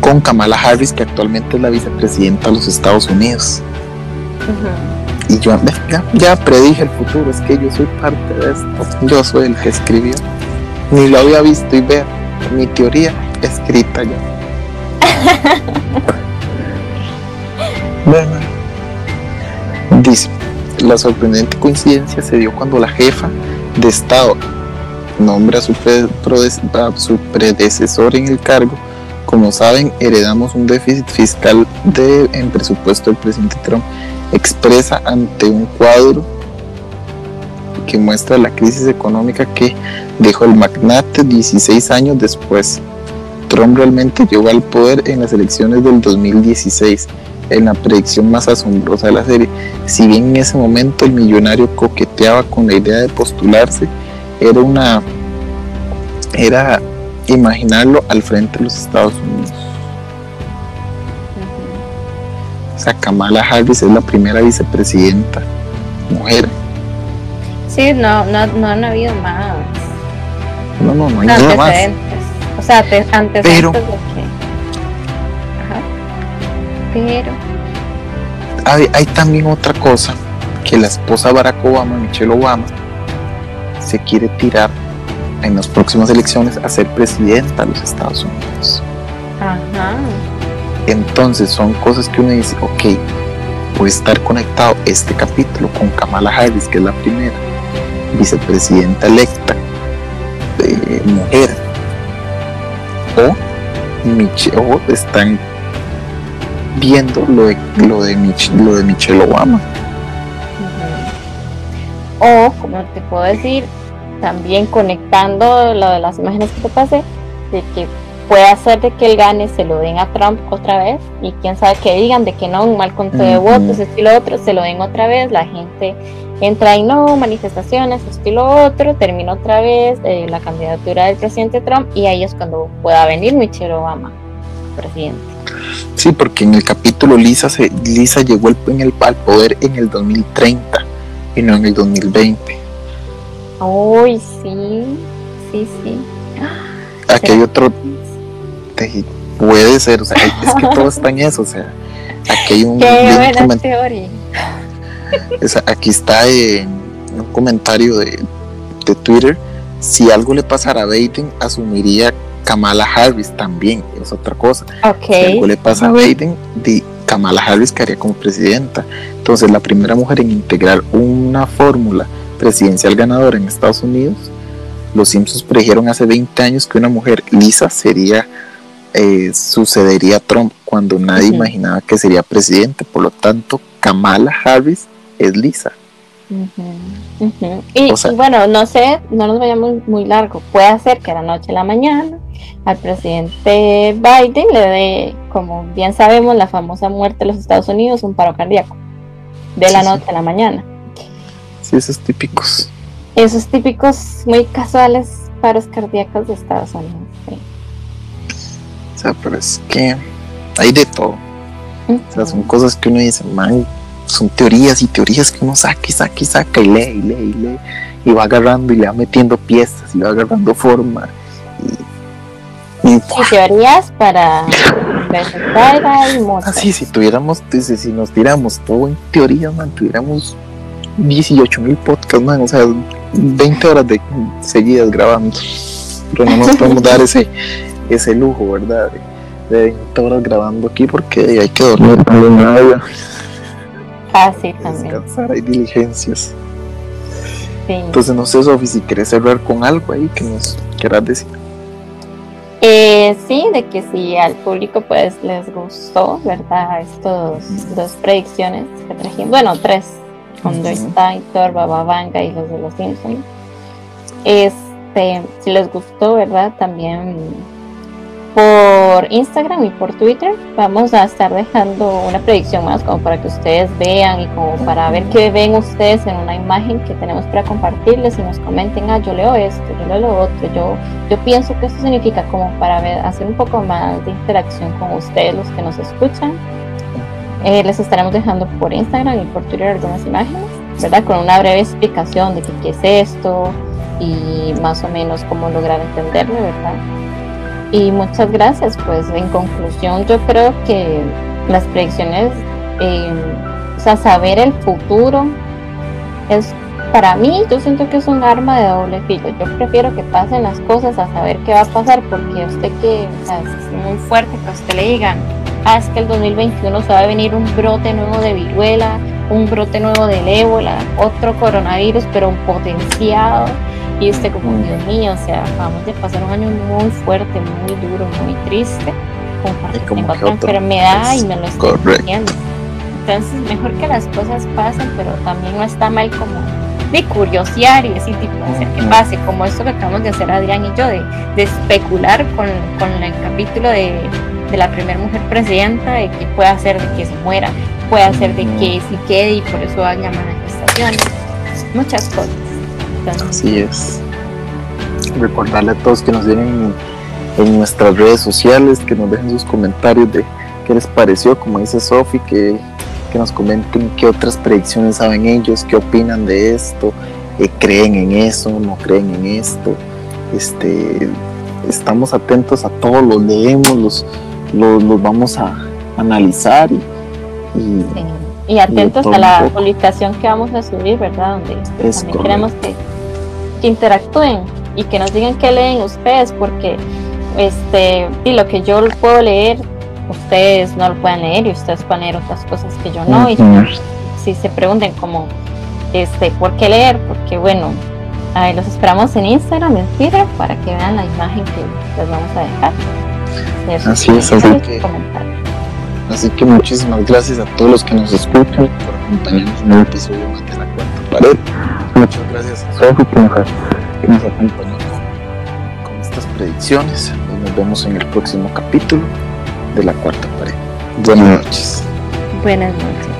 con Kamala Harris, que actualmente es la vicepresidenta de los Estados Unidos. Y yo ya, predije el futuro, es que yo soy parte de esto, yo soy el que escribió. Ni lo había visto y ver mi teoría escrita ya. bueno, dice, la sorprendente coincidencia se dio cuando la jefa de Estado nombra a su, a su predecesor en el cargo. Como saben, heredamos un déficit fiscal de, en presupuesto del presidente Trump expresa ante un cuadro que muestra la crisis económica que dejó el magnate 16 años después. Trump realmente llegó al poder en las elecciones del 2016, en la predicción más asombrosa de la serie. Si bien en ese momento el millonario coqueteaba con la idea de postularse, era una era imaginarlo al frente de los Estados Unidos. Kamala Harris es la primera vicepresidenta mujer. Sí, no, no, no han habido más. No, no, no hay nada más. O sea, antes Pero, de que. Ajá. Pero. Hay, hay también otra cosa, que la esposa Barack Obama, Michelle Obama, se quiere tirar en las próximas elecciones a ser presidenta de los Estados Unidos. Entonces son cosas que uno dice, ok, puede estar conectado este capítulo con Kamala Harris, que es la primera vicepresidenta electa de mujer, o, Mich o están viendo lo de, lo de, lo de Michelle Obama. O, como te puedo decir, también conectando lo de las imágenes que te pasé, de que puede hacer de que él gane, se lo den a Trump otra vez y quién sabe que digan de que no, un mal conteo de votos, esto y lo otro, se lo den otra vez, la gente entra y no, manifestaciones, esto y lo otro, termina otra vez eh, la candidatura del presidente Trump y ahí es cuando pueda venir Michelle Obama. presidente. Sí, porque en el capítulo Lisa, se, Lisa llegó en el, al poder en el 2030 y no en el 2020. Uy, sí, sí, sí. Aquí hay otro. Puede ser, o sea, es que todo está en eso, o sea, aquí hay un. Qué buena teoría. aquí está en un comentario de, de Twitter. Si algo le pasara a Biden, asumiría Kamala Harris también, es otra cosa. Si algo le pasa a Biden, di Kamala Harris quedaría como presidenta. Entonces, la primera mujer en integrar una fórmula presidencial ganadora en Estados Unidos, los Simpsons predijeron hace 20 años que una mujer lisa sería eh, sucedería a Trump cuando nadie imaginaba que sería presidente. Por lo tanto, Kamala Harris es lisa. Y, bueno, no sé, no nos vayamos muy largo. Puede ser que la noche a la mañana al presidente Biden le dé, como bien sabemos, la famosa muerte de los Estados Unidos, un paro cardíaco. De la noche a la mañana. Sí, esos típicos. Esos típicos muy casuales paros cardíacos de Estados Unidos. O sea, pero es que hay de todo. O sea, son cosas que uno dice, man, son teorías y teorías que uno saca y saca y saca y lee y lee y lee y va agarrando y le va metiendo piezas y va agarrando forma. Y, teorías para Así, si tuviéramos, si nos tiramos todo en teorías, man, tuviéramos 18 mil podcasts, man, o sea, 20 horas de seguidas grabando. Pero no nos podemos dar ese, ese lujo, ¿verdad? De, 20 horas grabando aquí porque hay que dormir también. Ah, sí, también. Descansar, hay diligencias. Entonces, no sé, Sofi, si quieres cerrar con algo ahí que nos quieras decir. Eh, sí, de que si al público pues les gustó, ¿verdad? Estos dos predicciones que trajimos, bueno, tres, cuando está Thor, Baba Vanga y los de los Simpsons. Este, si les gustó, ¿verdad? También por Instagram y por Twitter vamos a estar dejando una predicción más como para que ustedes vean y como para ver qué ven ustedes en una imagen que tenemos para compartirles y nos comenten, ah, yo leo esto, yo leo lo otro, yo, yo pienso que eso significa como para hacer un poco más de interacción con ustedes los que nos escuchan. Eh, les estaremos dejando por Instagram y por Twitter algunas imágenes, ¿verdad? Con una breve explicación de qué es esto y más o menos cómo lograr entenderlo, ¿verdad? Y muchas gracias. Pues en conclusión, yo creo que las predicciones, eh, o sea, saber el futuro es para mí, yo siento que es un arma de doble filo. Yo prefiero que pasen las cosas a saber qué va a pasar, porque usted que es muy fuerte que a usted le digan, ah, es que el 2021 se va a venir un brote nuevo de viruela, un brote nuevo del ébola, otro coronavirus, pero un potenciado y usted como, Dios mío, o sea, acabamos de pasar un año muy fuerte, muy duro, muy triste, que tenga otra enfermedad y me lo estoy diciendo. Entonces, mejor que las cosas pasen, pero también no está mal como de curiosear y decir, tipo, hacer que pase, como esto que acabamos de hacer Adrián y yo, de, de especular con, con, el capítulo de, de la primera mujer presidenta, de que puede hacer de que se muera, puede hacer de que se quede y por eso haya manifestaciones, muchas cosas. Así es. Recordarle a todos que nos vienen en nuestras redes sociales, que nos dejen sus comentarios de qué les pareció, como dice Sofi, que, que, nos comenten qué otras predicciones saben ellos, qué opinan de esto, eh, creen en eso, no creen en esto. Este, estamos atentos a todos, los leemos, los, los, vamos a analizar y, y, atentos a la publicación que vamos a subir, ¿verdad? Donde también queremos que que interactúen y que nos digan qué leen ustedes, porque este, y lo que yo puedo leer, ustedes no lo pueden leer y ustedes pueden leer otras cosas que yo no. Y si se pregunten como, este, ¿por qué leer? Porque bueno, ahí los esperamos en Instagram, en Twitter, para que vean la imagen que les vamos a dejar. Así es, así que, así que muchísimas gracias a todos los que nos escuchan por acompañarnos en el episodio más de la cuarta pared. Muchas gracias a Sofi que nos, acompañó con, estas predicciones. Y nos vemos en el próximo capítulo de la cuarta pared. Buenas noches. Buenas noches.